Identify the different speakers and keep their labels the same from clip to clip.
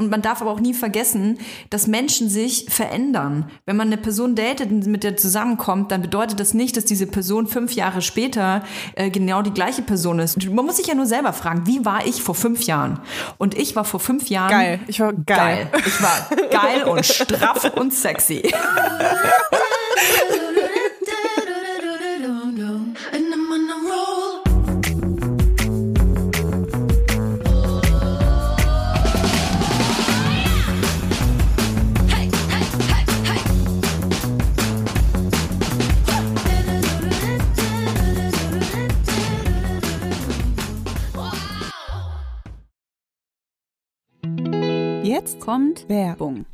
Speaker 1: und man darf aber auch nie vergessen, dass Menschen sich verändern. Wenn man eine Person datet und mit der zusammenkommt, dann bedeutet das nicht, dass diese Person fünf Jahre später äh, genau die gleiche Person ist. Man muss sich ja nur selber fragen, wie war ich vor fünf Jahren? Und ich war vor fünf Jahren
Speaker 2: geil. Ich war geil.
Speaker 1: geil. Ich war geil und straff und sexy.
Speaker 3: kommt Werbung.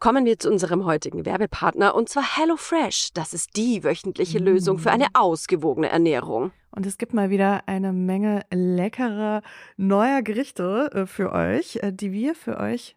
Speaker 4: Kommen wir zu unserem heutigen Werbepartner und zwar HelloFresh. Das ist die wöchentliche Lösung für eine ausgewogene Ernährung.
Speaker 2: Und es gibt mal wieder eine Menge leckerer neuer Gerichte äh, für euch, äh, die wir für euch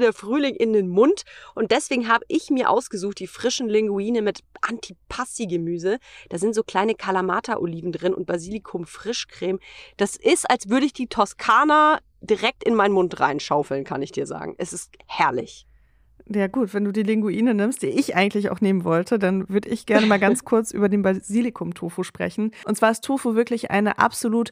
Speaker 4: der Frühling in den Mund. Und deswegen habe ich mir ausgesucht die frischen Linguine mit Antipasti-Gemüse. Da sind so kleine Kalamata-Oliven drin und Basilikum-Frischcreme. Das ist, als würde ich die Toskana direkt in meinen Mund reinschaufeln, kann ich dir sagen. Es ist herrlich.
Speaker 2: Ja gut, wenn du die Linguine nimmst, die ich eigentlich auch nehmen wollte, dann würde ich gerne mal ganz kurz über den Basilikum-Tofu sprechen. Und zwar ist Tofu wirklich eine absolut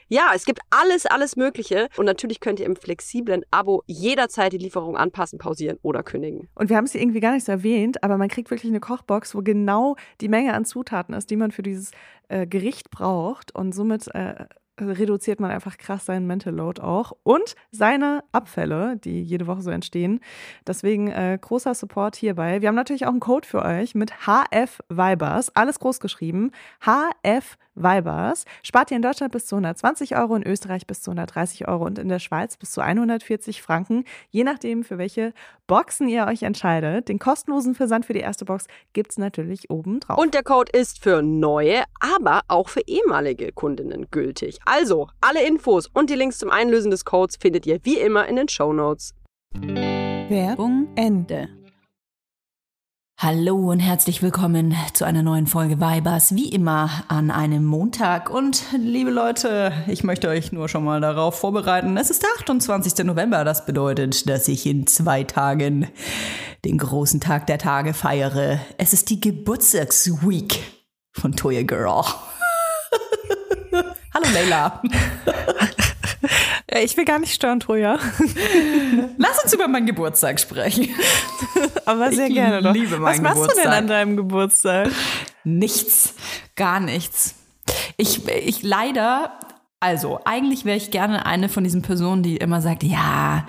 Speaker 4: ja, es gibt alles, alles Mögliche. Und natürlich könnt ihr im flexiblen Abo jederzeit die Lieferung anpassen, pausieren oder kündigen.
Speaker 2: Und wir haben es hier irgendwie gar nicht so erwähnt, aber man kriegt wirklich eine Kochbox, wo genau die Menge an Zutaten ist, die man für dieses äh, Gericht braucht. Und somit äh, reduziert man einfach krass seinen Mental Load auch und seine Abfälle, die jede Woche so entstehen. Deswegen äh, großer Support hierbei. Wir haben natürlich auch einen Code für euch mit HF Vibers, alles groß geschrieben. HF Vibers. Spart ihr in Deutschland bis zu 120 Euro, in Österreich bis zu 130 Euro und in der Schweiz bis zu 140 Franken, je nachdem, für welche Boxen ihr euch entscheidet. Den kostenlosen Versand für die erste Box gibt es natürlich oben drauf.
Speaker 4: Und der Code ist für neue, aber auch für ehemalige Kundinnen gültig. Also, alle Infos und die Links zum Einlösen des Codes findet ihr wie immer in den Show Notes.
Speaker 3: Werbung Ende.
Speaker 1: Hallo und herzlich willkommen zu einer neuen Folge Vibers, wie immer an einem Montag. Und liebe Leute, ich möchte euch nur schon mal darauf vorbereiten. Es ist der 28. November, das bedeutet, dass ich in zwei Tagen den großen Tag der Tage feiere. Es ist die Geburtstagsweek von Toya Girl. Leila.
Speaker 2: Ich will gar nicht stören, Troja.
Speaker 1: Lass uns über meinen Geburtstag sprechen.
Speaker 2: Aber sehr
Speaker 1: Ich
Speaker 2: gerne doch.
Speaker 1: liebe
Speaker 2: Was
Speaker 1: meinen
Speaker 2: machst du denn
Speaker 1: Geburtstag.
Speaker 2: an deinem Geburtstag?
Speaker 1: Nichts, gar nichts. Ich, ich leider, also eigentlich wäre ich gerne eine von diesen Personen, die immer sagt, ja,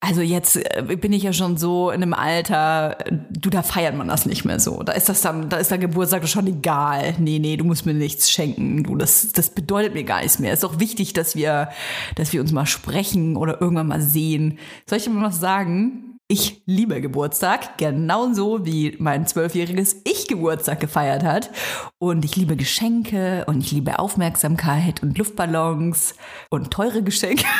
Speaker 1: also jetzt äh, bin ich ja schon so in einem Alter, äh, du, da feiert man das nicht mehr so. Da ist das dann, da ist der Geburtstag schon egal. Nee, nee, du musst mir nichts schenken. Du, das, das bedeutet mir gar nichts mehr. Ist auch wichtig, dass wir, dass wir uns mal sprechen oder irgendwann mal sehen. Soll ich dir mal was sagen? Ich liebe Geburtstag, genauso wie mein zwölfjähriges Ich Geburtstag gefeiert hat. Und ich liebe Geschenke und ich liebe Aufmerksamkeit und Luftballons und teure Geschenke.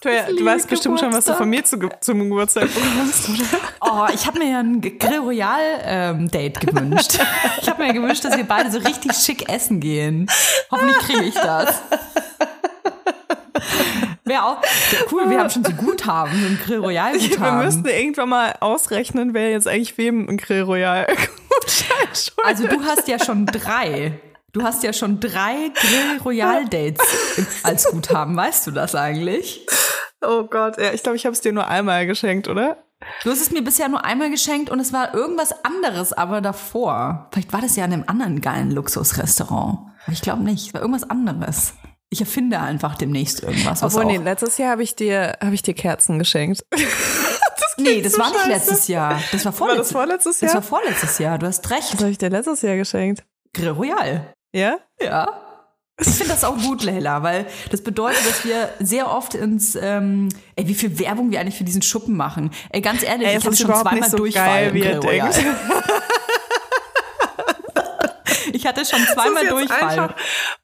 Speaker 2: Du
Speaker 1: liebe
Speaker 2: weißt bestimmt schon, was du von mir zu, zum Geburtstag bekommst, oder?
Speaker 1: Oh, ich habe mir ja ein Gregorial-Date gewünscht. Ich habe mir gewünscht, dass wir beide so richtig schick essen gehen. Hoffentlich kriege ich das. Wäre auch cool, wir haben schon so Guthaben, so ein Grill Royal
Speaker 2: Wir müssten irgendwann mal ausrechnen, wer jetzt eigentlich wem ein Grill Royal.
Speaker 1: Also du hast ja schon drei. Du hast ja schon drei Grill Royal Dates als Guthaben. Weißt du das eigentlich?
Speaker 2: Oh Gott, ja, ich glaube, ich habe es dir nur einmal geschenkt, oder?
Speaker 1: Du hast es mir bisher nur einmal geschenkt und es war irgendwas anderes, aber davor. Vielleicht war das ja in einem anderen geilen Luxusrestaurant. Ich glaube nicht. Es war irgendwas anderes. Ich erfinde einfach demnächst irgendwas. Was
Speaker 2: Obwohl, nee, letztes Jahr habe ich dir, habe ich dir Kerzen geschenkt.
Speaker 1: nee, das
Speaker 2: so
Speaker 1: war nicht
Speaker 2: scheiße.
Speaker 1: letztes Jahr. Das war
Speaker 2: War das
Speaker 1: vorletztes,
Speaker 2: vorletztes
Speaker 1: das
Speaker 2: Jahr?
Speaker 1: war vorletztes Jahr. Du hast recht.
Speaker 2: Was habe ich dir letztes Jahr geschenkt?
Speaker 1: Grill Royal.
Speaker 2: Ja?
Speaker 1: Ja. Ich finde das auch gut, Leila, weil das bedeutet, dass wir sehr oft ins, ähm, ey, wie viel Werbung wir eigentlich für diesen Schuppen machen. Ey, ganz ehrlich,
Speaker 2: Ey,
Speaker 1: ich
Speaker 2: ist
Speaker 1: schon zweimal
Speaker 2: so
Speaker 1: Durchfall
Speaker 2: geil,
Speaker 1: im Grill Royal. hatte schon zweimal Durchfall.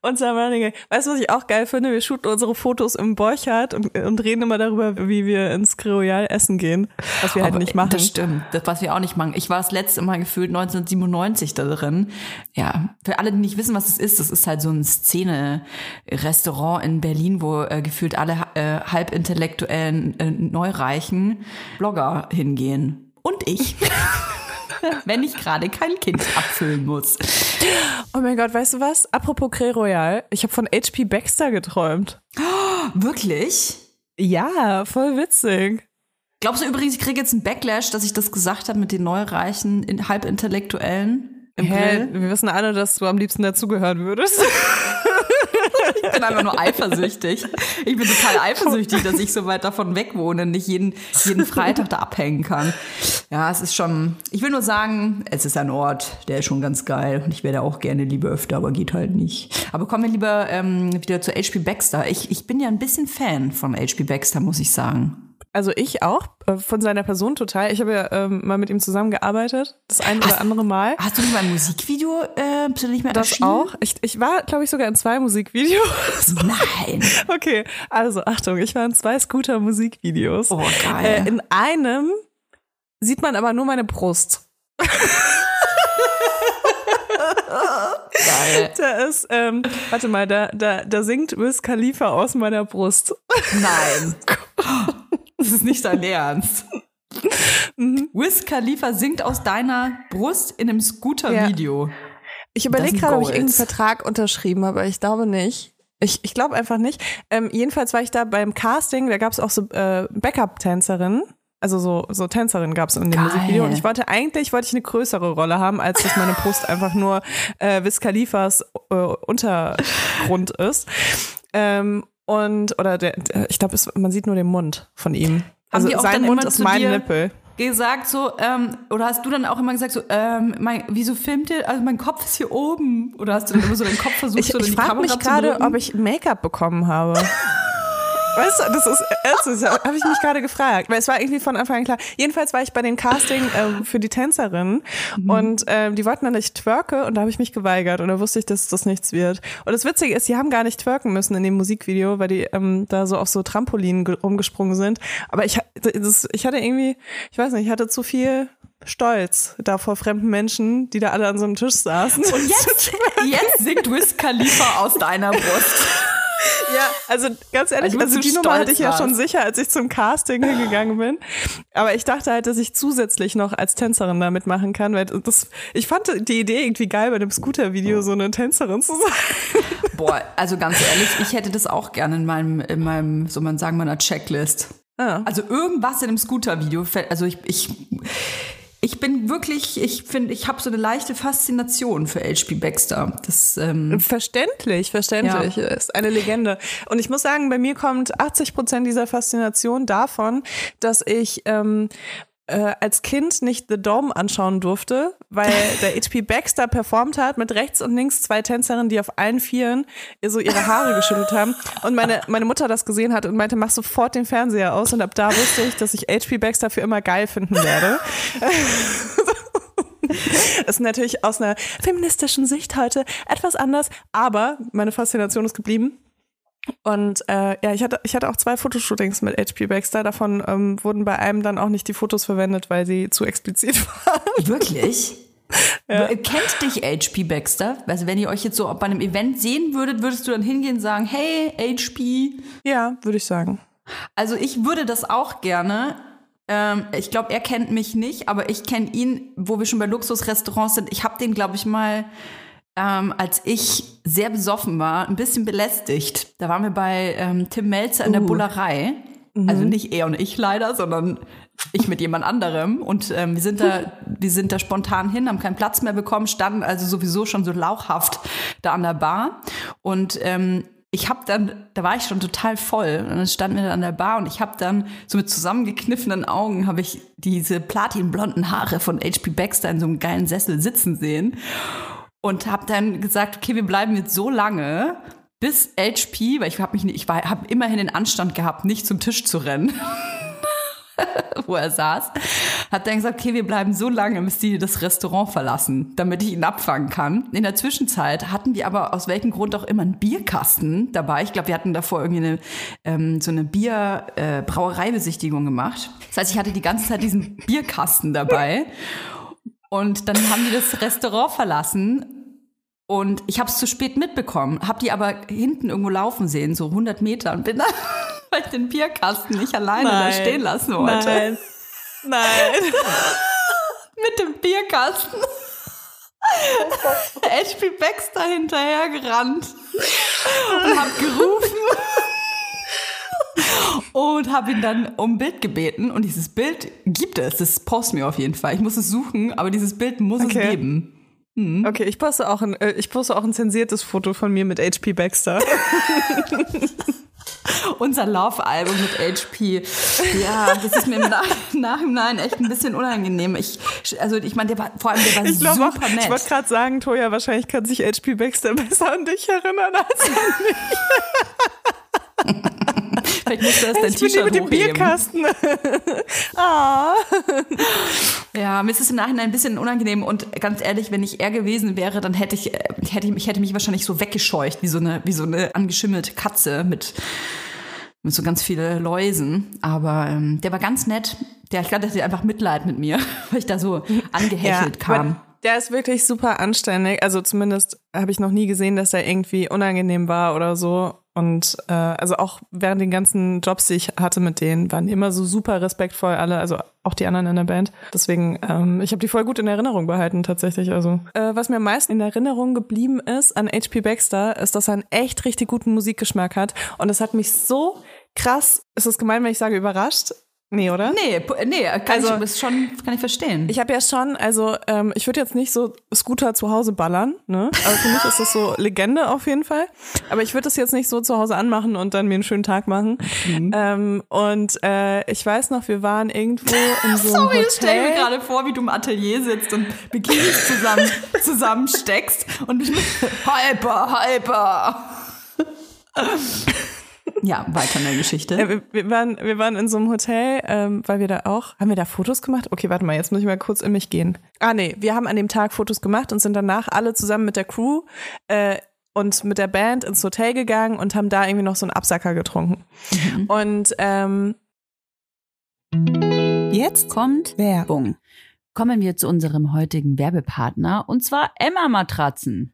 Speaker 2: Unser Running Gag. Weißt du, was ich auch geil finde? Wir shooten unsere Fotos im Borchardt und, und reden immer darüber, wie wir ins Grill Royal essen gehen. Was wir halt
Speaker 1: Aber
Speaker 2: nicht machen.
Speaker 1: Das stimmt, das, was wir auch nicht machen. Ich war das letzte Mal gefühlt 1997 da drin. Ja, für alle, die nicht wissen, was es ist, das ist halt so ein Szene-Restaurant in Berlin, wo äh, gefühlt alle äh, halbintellektuellen, äh, neureichen Blogger hingehen. Und ich. Wenn ich gerade kein Kind abfüllen muss.
Speaker 2: Oh mein Gott, weißt du was? Apropos Grill Royal. Ich habe von HP Baxter geträumt.
Speaker 1: Wirklich?
Speaker 2: Ja, voll witzig.
Speaker 1: Glaubst du übrigens, ich kriege jetzt einen Backlash, dass ich das gesagt habe mit den neureichen, in, halbintellektuellen im
Speaker 2: Hä?
Speaker 1: Grill?
Speaker 2: Wir wissen alle, dass du am liebsten dazugehören würdest.
Speaker 1: Ich bin einfach nur eifersüchtig. Ich bin total eifersüchtig, dass ich so weit davon weg wohne und nicht jeden, jeden Freitag da abhängen kann. Ja, es ist schon, ich will nur sagen, es ist ein Ort, der ist schon ganz geil und ich wäre da auch gerne lieber öfter, aber geht halt nicht. Aber kommen wir lieber ähm, wieder zu HP Baxter. Ich, ich bin ja ein bisschen Fan von HP Baxter, muss ich sagen.
Speaker 2: Also ich auch, äh, von seiner Person total. Ich habe ja ähm, mal mit ihm zusammengearbeitet, das ein oder andere Mal.
Speaker 1: Hast du nicht mal ein Musikvideo äh, bist du nicht mehr
Speaker 2: Das
Speaker 1: erschienen?
Speaker 2: auch. Ich, ich war, glaube ich, sogar in zwei Musikvideos.
Speaker 1: Nein.
Speaker 2: Okay, also Achtung, ich war in zwei Scooter-Musikvideos.
Speaker 1: Oh, geil.
Speaker 2: Äh, in einem sieht man aber nur meine Brust.
Speaker 1: Geil.
Speaker 2: Da ist, ähm, warte mal, da, da, da singt Wiz Khalifa aus meiner Brust.
Speaker 1: Nein. Das ist nicht dein Ernst.
Speaker 2: Mhm.
Speaker 1: Wiz Khalifa singt aus deiner Brust in einem Scooter-Video.
Speaker 2: Ich überlege gerade, ob ich irgendeinen Vertrag unterschrieben habe, aber ich glaube nicht. Ich, ich glaube einfach nicht. Ähm, jedenfalls war ich da beim Casting, da gab es auch so äh, Backup-Tänzerinnen. Also so, so Tänzerinnen gab es in dem
Speaker 1: Geil.
Speaker 2: Musikvideo. Und ich wollte eigentlich wollte ich eine größere Rolle haben, als dass meine Brust einfach nur äh, Wiz Khalifas äh, Untergrund ist. Ähm, und, oder der, der ich glaube, man sieht nur den Mund von ihm. Also
Speaker 1: die auch
Speaker 2: sein Mund ist mein Nippel.
Speaker 1: Gesagt so, ähm, oder hast du dann auch immer gesagt so, ähm, mein, wieso filmt ihr, also mein Kopf ist hier oben? Oder hast du dann immer so deinen Kopf versucht,
Speaker 2: Ich,
Speaker 1: so in
Speaker 2: ich
Speaker 1: die Kamera
Speaker 2: mich gerade, ob ich Make-up bekommen habe. Weißt du, das ist das habe ich mich gerade gefragt, weil es war irgendwie von Anfang an klar. Jedenfalls war ich bei den Casting ähm, für die Tänzerin und ähm, die wollten dann, dass ich twerke und da habe ich mich geweigert und da wusste ich, dass das nichts wird. Und das Witzige ist, die haben gar nicht twerken müssen in dem Musikvideo, weil die ähm, da so auf so Trampolinen ge- rumgesprungen sind. Aber ich, das, ich hatte irgendwie, ich weiß nicht, ich hatte zu viel Stolz da vor fremden Menschen, die da alle an so einem Tisch saßen.
Speaker 1: Und jetzt, jetzt singt Wiz Khalifa aus deiner Brust.
Speaker 2: Ja, also ganz ehrlich, also
Speaker 1: zu
Speaker 2: die Nummer hatte ich ja schon sicher, als ich zum Casting hingegangen bin. Aber ich dachte halt, dass ich zusätzlich noch als Tänzerin da mitmachen kann, weil das, ich fand die Idee irgendwie geil, bei dem Scooter-Video so eine Tänzerin zu sein.
Speaker 1: Boah, also ganz ehrlich, ich hätte das auch gerne in meinem, in meinem, so man sagen, meiner Checklist.
Speaker 2: Ah.
Speaker 1: Also irgendwas in einem Scooter-Video. fällt- Also ich, ich, ich bin wirklich, ich finde, ich habe so eine leichte Faszination für HP Baxter. Das, ähm,
Speaker 2: Verständlich, verständlich. Ist eine Legende. Und ich muss sagen, bei mir kommt 80 Prozent dieser Faszination davon, dass ich ähm, äh, als Kind nicht The Dome anschauen durfte, weil der HP Baxter performt hat mit rechts und links zwei Tänzerinnen, die auf allen Vieren so ihre Haare geschüttelt haben. Und meine, meine Mutter das gesehen hat und meinte, mach sofort den Fernseher aus. Und ab da wusste ich, dass ich HP Baxter für immer geil finden werde. Das ist natürlich aus einer feministischen Sicht heute etwas anders, aber meine Faszination ist geblieben. Und äh, ja, ich hatte, ich hatte auch zwei Fotoshootings mit HP Baxter. Davon ähm, wurden bei einem dann auch nicht die Fotos verwendet, weil sie zu explizit waren.
Speaker 1: wirklich?
Speaker 2: Ja.
Speaker 1: Kennt dich HP Baxter? Also wenn ihr euch jetzt so bei einem Event sehen würdet, würdest du dann hingehen und sagen, hey HP?
Speaker 2: Ja, würde ich sagen.
Speaker 1: Also ich würde das auch gerne. Ähm, ich glaube, er kennt mich nicht, aber ich kenne ihn, wo wir schon bei Luxusrestaurants sind. Ich habe den, glaube ich, mal, ähm, als ich sehr besoffen war, ein bisschen belästigt. Da waren wir bei ähm, Tim Melzer in der
Speaker 2: Uh.
Speaker 1: Bullerei. Also nicht er und ich leider, sondern ich mit jemand anderem. Und ähm, wir sind da, wir sind da spontan hin, haben keinen Platz mehr bekommen, standen also sowieso schon so lauchhaft da an der Bar. Und ähm, ich habe dann, da war ich schon total voll und dann standen wir da an der Bar und ich habe dann so mit zusammengekniffenen Augen habe ich diese platinblonden Haare von HP Baxter in so einem geilen Sessel sitzen sehen und habe dann gesagt, okay, wir bleiben jetzt so lange, bis HP, weil ich habe mich ich habe immerhin den Anstand gehabt, nicht zum Tisch zu rennen. wo er saß, hat dann gesagt, okay, wir bleiben so lange, bis die das Restaurant verlassen, damit ich ihn abfangen kann. In der Zwischenzeit hatten wir aber aus welchem Grund auch immer einen Bierkasten dabei. Ich glaube, wir hatten davor irgendwie eine, ähm, so eine Bier-Brauereibesichtigung gemacht. Das heißt, ich hatte die ganze Zeit diesen Bierkasten dabei. Und dann haben die das Restaurant verlassen und ich habe es zu spät mitbekommen, habe die aber hinten irgendwo laufen sehen, so 100 Meter und bin dann, weil ich den Bierkasten nicht alleine da stehen lassen wollte,
Speaker 2: Nein. Nein.
Speaker 1: mit dem Bierkasten HP Baxter hinterhergerannt und habe gerufen und habe ihn dann um ein Bild gebeten und dieses Bild gibt es, das post mir auf jeden Fall. Ich muss es suchen, aber dieses Bild muss es
Speaker 2: Okay.
Speaker 1: Geben.
Speaker 2: Okay, ich poste auch ein, äh, ich poste auch ein zensiertes Foto von mir mit HP Baxter.
Speaker 1: Unser Laufalbum mit HP. Ja, das ist mir im Nach Nachhinein echt ein bisschen unangenehm. Ich, also ich meine, der war vor allem der war
Speaker 2: Ich glaube auch,
Speaker 1: super
Speaker 2: ich
Speaker 1: nett.
Speaker 2: wollte gerade sagen, Toja, wahrscheinlich kann sich HP Baxter besser an dich erinnern als
Speaker 1: Vielleicht musste das dein
Speaker 2: ich bin hier
Speaker 1: T-Shirt hochheben.
Speaker 2: Bierkasten. ah.
Speaker 1: Ja, mir ist es im Nachhinein ein bisschen unangenehm und ganz ehrlich, wenn ich er gewesen wäre, dann hätte ich, äh, ich hätte, ich hätte mich wahrscheinlich so weggescheucht, wie so eine, wie so eine angeschimmelte Katze mit, mit so ganz viele Läusen. Aber ähm, der war ganz nett. Der, ich glaube, der hatte einfach Mitleid mit mir, weil ich da so angehechelt kam.
Speaker 2: aber Der ist wirklich super anständig. Also zumindest habe ich noch nie gesehen, dass er irgendwie unangenehm war oder so. Und äh, also auch während den ganzen Jobs, die ich hatte mit denen, waren die immer so super respektvoll alle, also auch die anderen in der Band. Deswegen, ähm, ich habe die voll gut in Erinnerung behalten tatsächlich. Also äh, was mir am meisten in Erinnerung geblieben ist an HP Baxter, ist, dass er einen echt richtig guten Musikgeschmack hat. Und das hat mich so krass, ist es gemein, wenn ich sage überrascht? Nee, oder?
Speaker 1: Nee, pu- nee, kann,
Speaker 2: Also-
Speaker 1: ich, ist schon, kann ich verstehen.
Speaker 2: Ich habe ja schon, also ähm, ich würde jetzt nicht so Scooter zu Hause ballern, ne? Aber für mich ist das so Legende auf jeden Fall. Aber ich würde das jetzt nicht so zu Hause anmachen und dann mir einen schönen Tag machen. Ähm, und äh, ich weiß noch, wir waren irgendwo in so einem
Speaker 1: Sorry, ich stell mir
Speaker 2: Hotel.
Speaker 1: gerade vor, wie du im Atelier sitzt und Bikinis zusammen, zusammensteckst und mit Hyper, Hyper. Ja, weiter in der Geschichte.
Speaker 2: Äh, wir, wir, waren, wir waren in so einem Hotel, ähm, weil wir da auch, haben wir da Fotos gemacht? Okay, warte mal, jetzt muss ich mal kurz in mich gehen. Ah nee, wir haben an dem Tag Fotos gemacht und sind danach alle zusammen mit der Crew äh, und mit der Band ins Hotel gegangen und haben da irgendwie noch so einen Absacker getrunken. Und ähm,
Speaker 3: Jetzt kommt Werbung. Kommen wir zu unserem heutigen Werbepartner und zwar Emma Matratzen.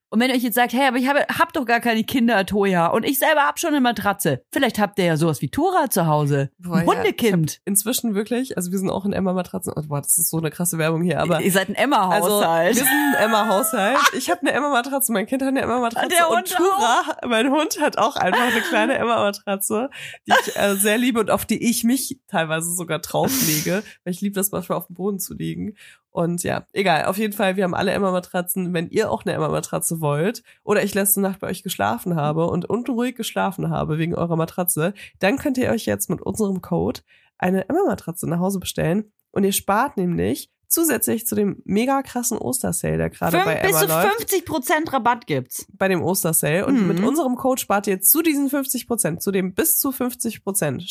Speaker 3: Und wenn ihr euch jetzt sagt, hey, aber ich habe hab doch gar keine Kinder, Toja, und ich selber hab schon eine Matratze. Vielleicht habt ihr ja sowas wie Tora zu Hause.
Speaker 5: Boah,
Speaker 3: Ein
Speaker 5: ja,
Speaker 3: Hundekind.
Speaker 5: Inzwischen wirklich, also wir sind auch in Emma-Matratzen. Oh, boah, das ist so eine krasse Werbung hier, aber.
Speaker 3: ihr seid ein
Speaker 5: Also,
Speaker 3: Emma-Haushalt.
Speaker 5: wir sind ein Emma-Haushalt. Ich habe eine Emma-Matratze, mein Kind hat eine Emma-Matratze.
Speaker 3: Der
Speaker 5: und
Speaker 3: Hund
Speaker 5: Tura, mein Hund, hat auch einfach eine kleine Emma-Matratze, die ich äh, sehr liebe und auf die ich mich teilweise sogar drauflege, weil ich liebe das manchmal auf dem Boden zu liegen. Und ja, egal, auf jeden Fall, wir haben alle Emma-Matratzen. Wenn ihr auch eine Emma-Matratze wollt oder ich letzte Nacht bei euch geschlafen habe und unruhig geschlafen habe wegen eurer Matratze, dann könnt ihr euch jetzt mit unserem Code eine Emma-Matratze nach Hause bestellen und ihr spart nämlich zusätzlich zu dem mega krassen Ostersale, der gerade bei
Speaker 3: bis
Speaker 5: Emma
Speaker 3: zu
Speaker 5: läuft,
Speaker 3: 50 Prozent Rabatt gibt's.
Speaker 5: bei dem Ostersale. Und
Speaker 3: Mhm.
Speaker 5: mit unserem Code spart ihr zu diesen 50 Prozent, zu dem bis zu 50 Prozent,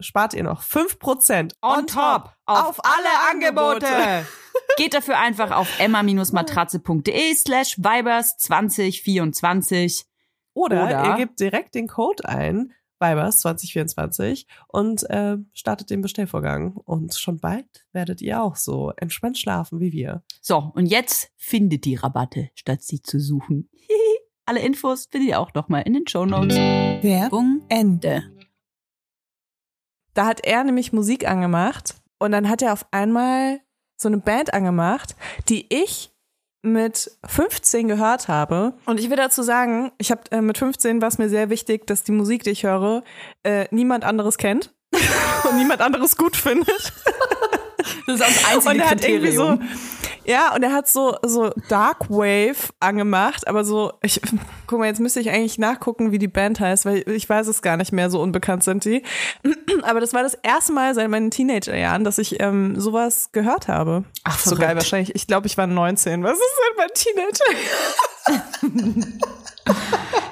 Speaker 5: spart ihr noch 5 Prozent
Speaker 3: On top auf alle Angebote. Geht dafür einfach auf emma-matratze.de slash vibers 2024.
Speaker 5: Oder,
Speaker 3: Oder-
Speaker 5: ihr gebt direkt den Code ein, Vibers 2024 und äh, startet den Bestellvorgang. Und schon bald werdet ihr auch so entspannt schlafen wie wir.
Speaker 3: So, und jetzt findet die Rabatte, statt sie zu suchen. Alle Infos findet ihr auch nochmal in den Shownotes. Werbung Ende.
Speaker 2: Da hat er nämlich Musik angemacht und dann hat er auf einmal so eine Band angemacht, die ich mit 15 gehört habe. Und ich will dazu sagen, ich habe äh, mit 15 war es mir sehr wichtig, dass die Musik, die ich höre, äh, niemand anderes kennt und niemand anderes gut findet.
Speaker 1: Das ist das einzige
Speaker 2: und er hat irgendwie so,
Speaker 1: Kriterium.
Speaker 2: Ja, und er hat so, so Dark Wave angemacht, aber so, ich, guck mal, jetzt müsste ich eigentlich nachgucken, wie die Band heißt, weil ich weiß es gar nicht mehr, so unbekannt sind die. Aber das war das erste Mal seit meinen Teenagerjahren, dass ich ähm, sowas gehört habe.
Speaker 1: Ach,
Speaker 2: so geil wahrscheinlich. Ich glaube, ich war 19. Was ist denn mein Teenager?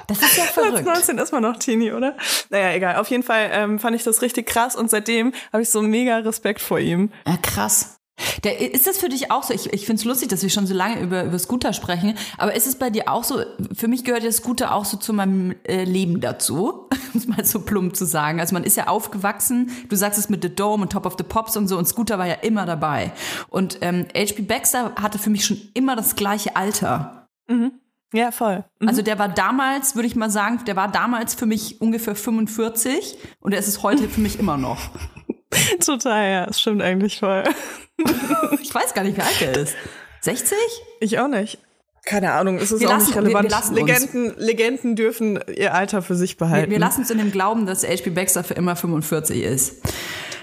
Speaker 1: Das ist ja
Speaker 2: Als
Speaker 1: verrückt.
Speaker 2: 19 ist man noch Teenie, oder? Naja, egal. Auf jeden Fall ähm, fand ich das richtig krass und seitdem habe ich so mega Respekt vor ihm.
Speaker 1: Ja, krass. Der, ist das für dich auch so? Ich, ich finde es lustig, dass wir schon so lange über, über Scooter sprechen, aber ist es bei dir auch so? Für mich gehört der Scooter auch so zu meinem äh, Leben dazu, um es mal so plump zu sagen. Also man ist ja aufgewachsen, du sagst es mit The Dome und Top of the Pops und so, und Scooter war ja immer dabei. Und ähm, H.P. Baxter hatte für mich schon immer das gleiche Alter.
Speaker 2: Ja, voll. Mhm.
Speaker 1: Also der war damals, würde ich mal sagen, der war damals für mich ungefähr 45 und er ist es heute für mich immer noch.
Speaker 2: Total, ja. Das stimmt eigentlich voll.
Speaker 1: Ich weiß gar nicht, wie alt er ist. 60?
Speaker 2: Ich auch nicht. Keine Ahnung, es ist
Speaker 1: Wir
Speaker 2: auch
Speaker 1: lassen-
Speaker 2: nicht relevant.
Speaker 1: wir- wir uns.
Speaker 2: Legenden, Legenden dürfen ihr Alter für sich behalten.
Speaker 1: Wir, wir lassen uns in dem Glauben, dass H.P. Baxter für immer 45 ist.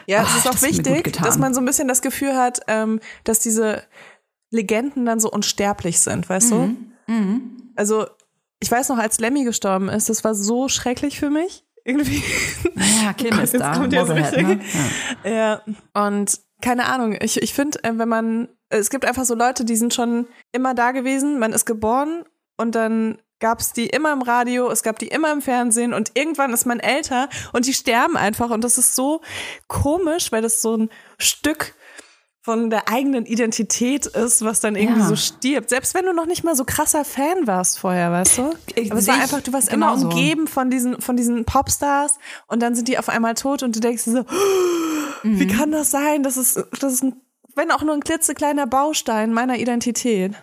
Speaker 2: ja,
Speaker 1: Ah,
Speaker 2: es ist auch
Speaker 1: das
Speaker 2: wichtig, dass man so ein bisschen das Gefühl hat, ähm, dass diese Legenden dann so unsterblich sind, weißt
Speaker 1: Mhm.
Speaker 2: du? Also, ich weiß noch, als Lemmy gestorben ist, das war so schrecklich für mich. Irgendwie.
Speaker 1: Ja, Kim ist
Speaker 2: Jetzt
Speaker 1: da.
Speaker 2: kommt
Speaker 1: Motorhead,
Speaker 2: richtig-
Speaker 1: ne? ja.
Speaker 2: Ja, und keine Ahnung, ich, ich finde, äh, wenn man, es gibt einfach so Leute, die sind schon immer da gewesen, man ist geboren und dann gab es die immer im Radio, es gab die immer im Fernsehen und irgendwann ist man älter und die sterben einfach und das ist so komisch, weil das so ein Stück von der eigenen Identität ist, was dann irgendwie
Speaker 1: Ja.
Speaker 2: so stirbt. Selbst wenn du noch nicht mal so krasser Fan warst vorher, weißt du?
Speaker 1: Ich-
Speaker 2: Aber es
Speaker 1: sehe
Speaker 2: war einfach, du warst immer
Speaker 1: genauso.
Speaker 2: umgeben von diesen, von diesen Popstars und dann sind die auf einmal tot und du denkst dir so, wie kann das sein? Das ist, das ist ein, wenn auch nur ein klitzekleiner Baustein meiner Identität.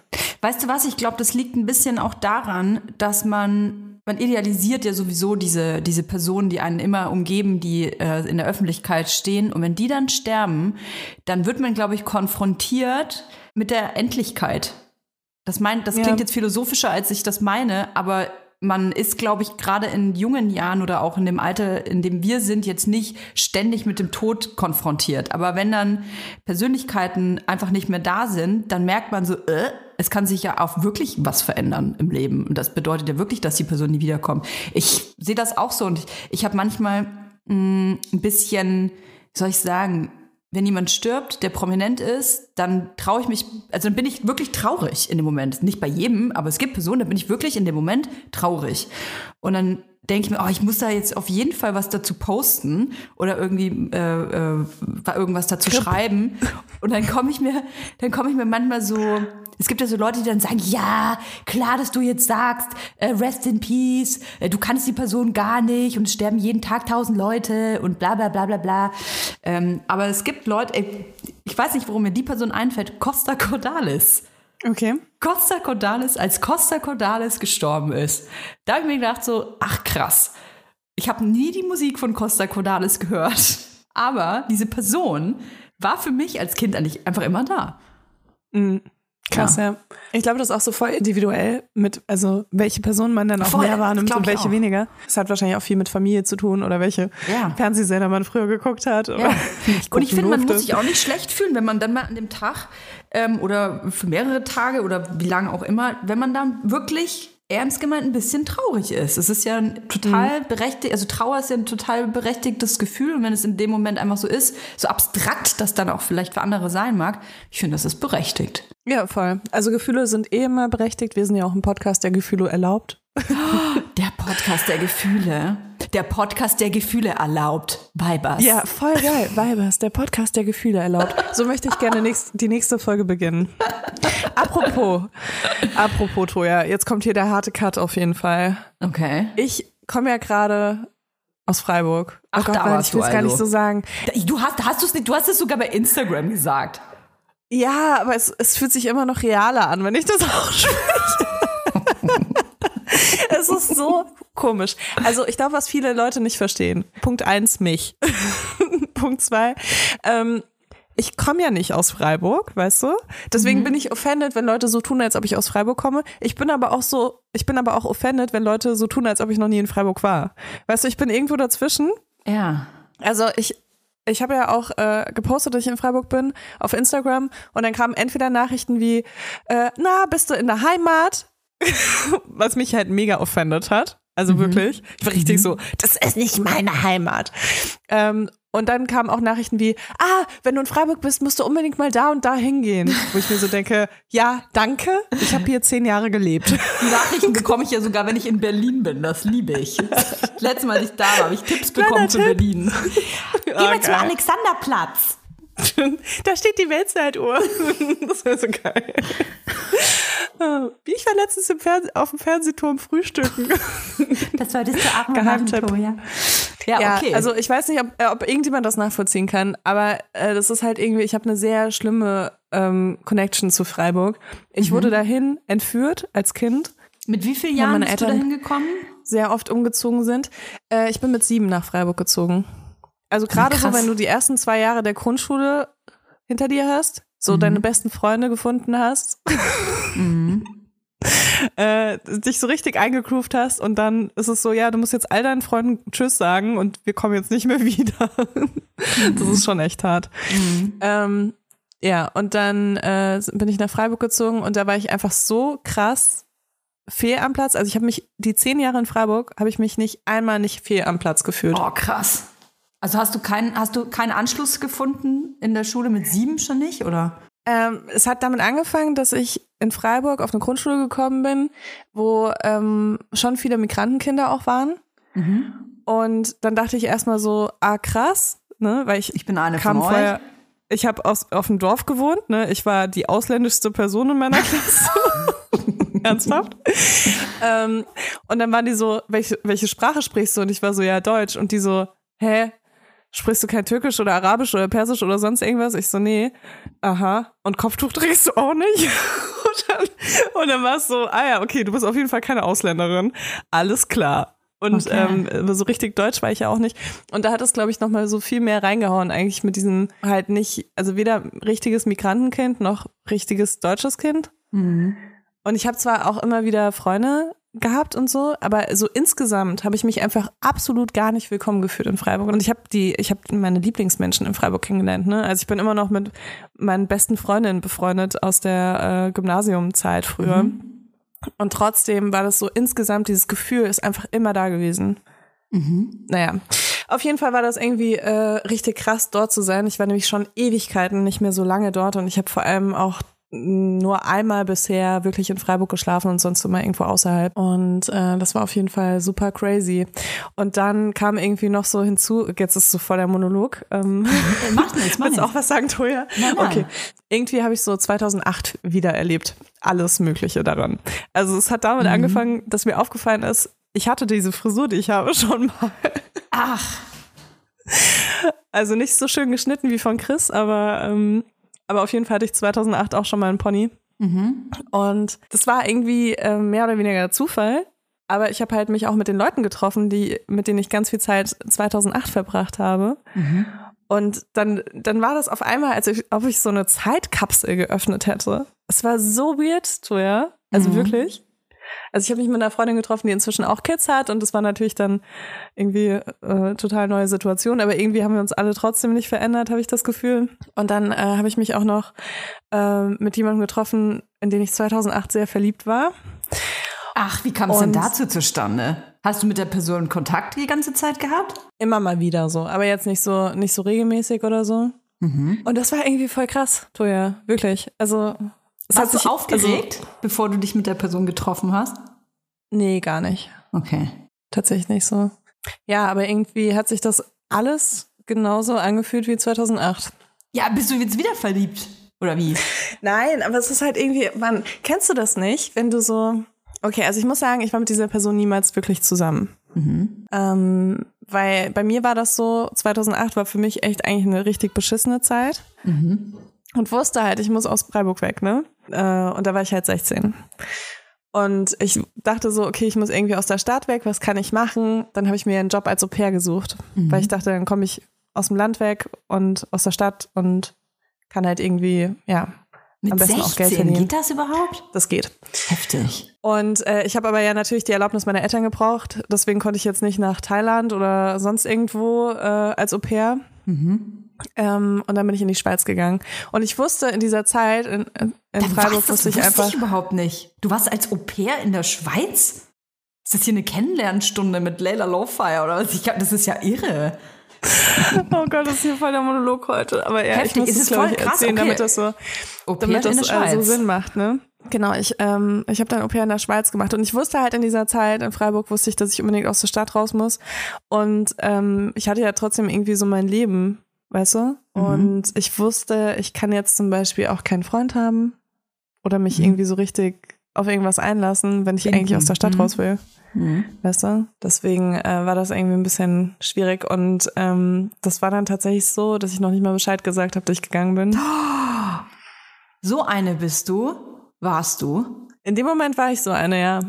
Speaker 1: Weißt du was? Ich glaube, das liegt ein bisschen auch daran, dass man, man idealisiert ja sowieso diese, diese Personen, die einen immer umgeben, die äh, in der Öffentlichkeit stehen. Und wenn die dann sterben, dann wird man, glaube ich, konfrontiert mit der Endlichkeit. Das, mein, das
Speaker 2: Ja.
Speaker 1: klingt jetzt philosophischer, als ich das meine, aber man ist, glaube ich, gerade in jungen Jahren oder auch in dem Alter, in dem wir sind, jetzt nicht ständig mit dem Tod konfrontiert. Aber wenn dann Persönlichkeiten einfach nicht mehr da sind, dann merkt man so, äh, es kann sich ja auch wirklich was verändern im Leben. Und das bedeutet ja wirklich, dass die Person nie wiederkommt. Ich sehe das auch so und ich, ich habe manchmal mh, ein bisschen, wie soll ich sagen, wenn jemand stirbt, der prominent ist, dann traue ich mich, also dann bin ich wirklich traurig in dem Moment. Nicht bei jedem, aber es gibt Personen, da bin ich wirklich in dem Moment traurig. Und dann denke ich mir, oh, ich muss da jetzt auf jeden Fall was dazu posten oder irgendwie äh, äh, irgendwas dazu schreiben. Und dann komme ich mir, dann komme ich mir manchmal so, es gibt ja so Leute, die dann sagen, ja, klar, dass du jetzt sagst, äh, rest in peace, äh, du kannst die Person gar nicht und es sterben jeden Tag tausend Leute und bla bla bla bla bla. Ähm, aber es gibt Leute, ey, ich weiß nicht, warum mir die Person einfällt, Costa Cordalis.
Speaker 2: Okay.
Speaker 1: Costa Cordalis, als Costa Cordalis gestorben ist, da habe ich mir gedacht so, ach krass, ich habe nie die Musik von Costa Cordalis gehört, aber diese Person war für mich als Kind eigentlich einfach immer da.
Speaker 2: Mhm. Krass, ja. ja. Ich glaube, das ist auch so voll individuell mit, also welche Personen man dann auch voll, mehr wahrnimmt und welche weniger. Das hat wahrscheinlich auch viel mit Familie zu tun oder welche ja. Fernsehsender man früher geguckt hat. Ja.
Speaker 1: und ich finde, man muss sich auch nicht schlecht fühlen, wenn man dann mal an dem Tag ähm, oder für mehrere Tage oder wie lange auch immer, wenn man dann wirklich ernst gemeint ein bisschen traurig ist. Es ist ja ein total mhm. berechtigt, also Trauer ist ja ein total berechtigtes Gefühl und wenn es in dem Moment einfach so ist, so abstrakt das dann auch vielleicht für andere sein mag, ich finde, das ist berechtigt.
Speaker 2: Ja, voll. Also Gefühle sind eh immer berechtigt. Wir sind ja auch ein Podcast, der Gefühle erlaubt.
Speaker 1: Der Podcast der Gefühle. Der Podcast der Gefühle erlaubt. Vibers.
Speaker 2: Ja, voll geil. Vibers, der Podcast der Gefühle erlaubt. So möchte ich gerne nächst, die nächste Folge beginnen. Apropos, apropos Toja, jetzt kommt hier der harte Cut auf jeden Fall.
Speaker 1: Okay.
Speaker 2: Ich komme ja gerade aus Freiburg.
Speaker 1: Ach, oh Gott, da nein,
Speaker 2: ich will es gar nicht also. so sagen.
Speaker 1: Du hast, hast du's nicht, du hast es sogar bei Instagram gesagt.
Speaker 2: Ja, aber es, es fühlt sich immer noch realer an, wenn ich das auch spreche. es ist so komisch. Also ich glaube, was viele Leute nicht verstehen. Punkt eins, mich. Punkt zwei, ähm, ich komme ja nicht aus Freiburg, weißt du? Deswegen mhm. bin ich offended, wenn Leute so tun, als ob ich aus Freiburg komme. Ich bin aber auch so, ich bin aber auch offended, wenn Leute so tun, als ob ich noch nie in Freiburg war. Weißt du, ich bin irgendwo dazwischen.
Speaker 1: Ja.
Speaker 2: Also ich, ich habe ja auch äh, gepostet, dass ich in Freiburg bin auf Instagram und dann kamen entweder Nachrichten wie, äh, na, bist du in der Heimat? Was mich halt mega offended hat. Also mhm. wirklich. Ich war richtig mhm. so, das ist nicht meine Heimat. Ähm, und dann kamen auch Nachrichten wie, ah, wenn du in Freiburg bist, musst du unbedingt mal da und da hingehen. Wo ich mir so denke, ja, danke, ich habe hier zehn Jahre gelebt.
Speaker 1: Die Nachrichten bekomme ich ja sogar, wenn ich in Berlin bin. Das liebe ich. Letztes Mal, als ich da war, habe ich Tipps bekommen zu Berlin. Geh mal okay. zum Alexanderplatz.
Speaker 2: da steht die Weltzeituhr. das wäre so geil. Wie ich war letztens auf dem Fernsehturm frühstücken.
Speaker 1: Das solltest du auch mal machen, ja.
Speaker 2: ja, okay. also ich weiß nicht, ob, äh, ob irgendjemand das nachvollziehen kann, aber äh, das ist halt irgendwie, ich habe eine sehr schlimme ähm, Connection zu Freiburg. Ich mhm. wurde dahin entführt als Kind.
Speaker 1: Mit wie vielen Jahren bist Eltern du dahin gekommen?
Speaker 2: Sehr oft umgezogen sind. Äh, ich bin mit sieben nach Freiburg gezogen. Also gerade so, wenn du die ersten zwei Jahre der Grundschule hinter dir hast, so mhm. deine besten Freunde gefunden hast, mhm. äh, dich so richtig eingegroovt hast und dann ist es so, ja, du musst jetzt all deinen Freunden Tschüss sagen und wir kommen jetzt nicht mehr wieder. das ist schon echt hart. Mhm. Ähm, ja, und dann äh, bin ich nach Freiburg gezogen und da war ich einfach so krass fehl am Platz. Also ich habe mich die zehn Jahre in Freiburg habe ich mich nicht einmal nicht fehl am Platz gefühlt.
Speaker 1: Oh krass. Also hast du keinen, hast du keinen Anschluss gefunden in der Schule mit sieben schon nicht, oder?
Speaker 2: Ähm, es hat damit angefangen, dass ich in Freiburg auf eine Grundschule gekommen bin, wo ähm, schon viele Migrantenkinder auch waren. Mhm. Und dann dachte ich erstmal so, ah krass, ne, weil ich,
Speaker 1: ich bin eine kam von vorher, euch.
Speaker 2: Ich habe auf dem Dorf gewohnt, ne? Ich war die ausländischste Person in meiner Klasse. Ernsthaft? ähm, und dann waren die so, welche, welche Sprache sprichst du? Und ich war so, ja, Deutsch. Und die so, hä? Sprichst du kein Türkisch oder Arabisch oder Persisch oder sonst irgendwas? Ich so, nee. Aha. Und Kopftuch trägst du auch nicht? und dann, und dann war es so, ah ja, okay, du bist auf jeden Fall keine Ausländerin. Alles klar. Und okay. ähm, so richtig deutsch war ich ja auch nicht. Und da hat es, glaube ich, nochmal so viel mehr reingehauen, eigentlich mit diesem halt nicht, also weder richtiges Migrantenkind noch richtiges deutsches Kind. Mhm. Und ich habe zwar auch immer wieder Freunde gehabt und so, aber so insgesamt habe ich mich einfach absolut gar nicht willkommen gefühlt in Freiburg und ich habe die ich habe meine Lieblingsmenschen in Freiburg kennengelernt, ne? Also ich bin immer noch mit meinen besten Freundinnen befreundet aus der äh, Gymnasiumzeit früher. Mhm. Und trotzdem war das so insgesamt dieses Gefühl ist einfach immer da gewesen. Mhm. Naja. Auf jeden Fall war das irgendwie äh, richtig krass, dort zu sein. Ich war nämlich schon Ewigkeiten nicht mehr so lange dort und ich habe vor allem auch nur einmal bisher wirklich in Freiburg geschlafen und sonst immer irgendwo außerhalb. Und äh, das war auf jeden Fall super crazy. Und dann kam irgendwie noch so hinzu, jetzt ist so voll der Monolog. Ähm,
Speaker 1: Mach nichts, mach
Speaker 2: Willst auch was sagen, Toja?
Speaker 1: Nein, nein.
Speaker 2: Okay. Irgendwie habe ich so 2008 wieder erlebt. Alles Mögliche daran. Also es hat damit angefangen, dass mir aufgefallen ist, ich hatte diese Frisur, die ich habe, schon mal.
Speaker 1: Ach,
Speaker 2: Also nicht so schön geschnitten wie von Chris, aber, ähm, aber auf jeden Fall hatte ich 2008 auch schon mal einen Pony.
Speaker 1: mhm.
Speaker 2: Und das war irgendwie äh, mehr oder weniger Zufall. Aber ich habe halt mich auch mit den Leuten getroffen, die, mit denen ich ganz viel Zeit 2008 verbracht habe.
Speaker 1: Mhm.
Speaker 2: Und dann, dann war das auf einmal, als ich, ob ich so eine Zeitkapsel geöffnet hätte. Es war so weird, Toja. Also
Speaker 1: Mhm.
Speaker 2: wirklich. Also ich habe mich mit einer Freundin getroffen, die inzwischen auch Kids hat und das war natürlich dann irgendwie äh, total neue Situation, aber irgendwie haben wir uns alle trotzdem nicht verändert, habe ich das Gefühl. Und dann äh, habe ich mich auch noch äh, mit jemandem getroffen, in den ich 2008 sehr verliebt war.
Speaker 1: Ach, wie kam es denn dazu zustande? Hast du mit der Person Kontakt die ganze Zeit gehabt?
Speaker 2: Immer mal wieder so, aber jetzt nicht so nicht so regelmäßig oder so.
Speaker 1: Mhm.
Speaker 2: Und das war irgendwie voll krass, Toja, wirklich. Also es
Speaker 1: Warst
Speaker 2: hat sich
Speaker 1: du aufgeregt, bevor du dich mit der Person getroffen hast?
Speaker 2: Also, nee, gar nicht.
Speaker 1: Okay.
Speaker 2: Tatsächlich nicht so. Ja, aber irgendwie hat sich das alles genauso angefühlt wie 2008.
Speaker 1: Ja, bist du jetzt wieder verliebt? Oder wie?
Speaker 2: Nein, aber es ist halt irgendwie, man, kennst du das nicht, wenn du so, okay, also ich muss sagen, ich war mit dieser Person niemals wirklich zusammen.
Speaker 1: Mhm.
Speaker 2: Ähm, weil bei mir war das so, 2008 war für mich echt eigentlich eine richtig beschissene Zeit
Speaker 1: Mhm.
Speaker 2: Und wusste halt, ich muss aus Freiburg weg, ne? Äh, und da war ich halt 16. Und ich dachte so, okay, ich muss irgendwie aus der Stadt weg, was kann ich machen? Dann habe ich mir einen Job als Au pair gesucht, weil ich dachte, dann komme ich aus dem Land weg und aus der Stadt und kann halt irgendwie, ja,
Speaker 1: Mit
Speaker 2: am besten
Speaker 1: 16
Speaker 2: auch Geld verdienen.
Speaker 1: geht das überhaupt?
Speaker 2: Das geht.
Speaker 1: Heftig.
Speaker 2: Und äh, ich habe aber ja natürlich die Erlaubnis meiner Eltern gebraucht. Deswegen konnte ich jetzt nicht nach Thailand oder sonst irgendwo äh, als Au pair.
Speaker 1: Mhm.
Speaker 2: Ähm, und dann bin ich in die Schweiz gegangen. Und ich wusste in dieser Zeit in, in, Freiburg,
Speaker 1: das
Speaker 2: wusste ich einfach.
Speaker 1: ich überhaupt nicht. Du warst als Au pair in der Schweiz? Ist das hier eine Kennenlernstunde mit Leila Lowfire oder was? Ich glaub, das ist ja irre.
Speaker 2: oh Gott, das ist hier voll der Monolog heute. Aber ja,
Speaker 1: Heftig.
Speaker 2: ich muss
Speaker 1: Ist
Speaker 2: es,
Speaker 1: es
Speaker 2: glaube
Speaker 1: voll
Speaker 2: ich,
Speaker 1: krass?
Speaker 2: erzählen,
Speaker 1: Okay.
Speaker 2: damit das so, damit das äh, so
Speaker 1: Schweiz.
Speaker 2: Sinn macht, ne? Genau, ich, ähm, ich habe dann Au pair in der Schweiz gemacht und ich wusste halt in dieser Zeit in Freiburg wusste ich, dass ich unbedingt aus der Stadt raus muss und ähm, ich hatte ja trotzdem irgendwie so mein Leben, weißt du?
Speaker 1: Mhm.
Speaker 2: Und ich wusste, ich kann jetzt zum Beispiel auch keinen Freund haben oder mich
Speaker 1: Mhm.
Speaker 2: irgendwie so richtig auf irgendwas einlassen, wenn ich
Speaker 1: Finden.
Speaker 2: eigentlich aus der Stadt
Speaker 1: Mhm.
Speaker 2: raus will.
Speaker 1: Mhm.
Speaker 2: Weißt du? Deswegen äh, war das irgendwie ein bisschen schwierig und ähm, das war dann tatsächlich so, dass ich noch nicht mal Bescheid gesagt habe, dass ich gegangen bin.
Speaker 1: So eine bist du, warst du.
Speaker 2: In dem Moment war ich so eine, ja.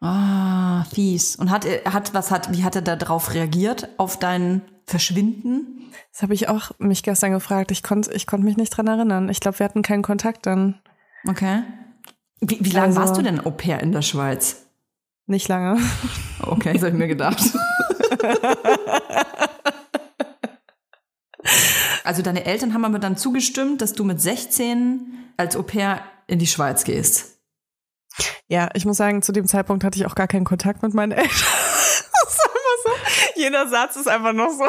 Speaker 1: Ah, fies. Und hat, er- hat, was hat, wie hat er da drauf reagiert? Auf dein Verschwinden?
Speaker 2: Das habe ich auch mich gestern gefragt. Ich konnte ich konnt mich nicht dran erinnern. Ich glaube, wir hatten keinen Kontakt dann.
Speaker 1: Okay. Wie, wie lange
Speaker 2: Also-
Speaker 1: warst du denn Au pair in der Schweiz?
Speaker 2: Nicht lange.
Speaker 1: Okay, das habe ich mir gedacht. Also deine Eltern haben aber dann zugestimmt, dass du mit 16 als Au pair in die Schweiz gehst.
Speaker 2: Ja, ich muss sagen, zu dem Zeitpunkt hatte ich auch gar keinen Kontakt mit meinen Eltern. Das ist einfach so. Jeder Satz ist einfach noch so.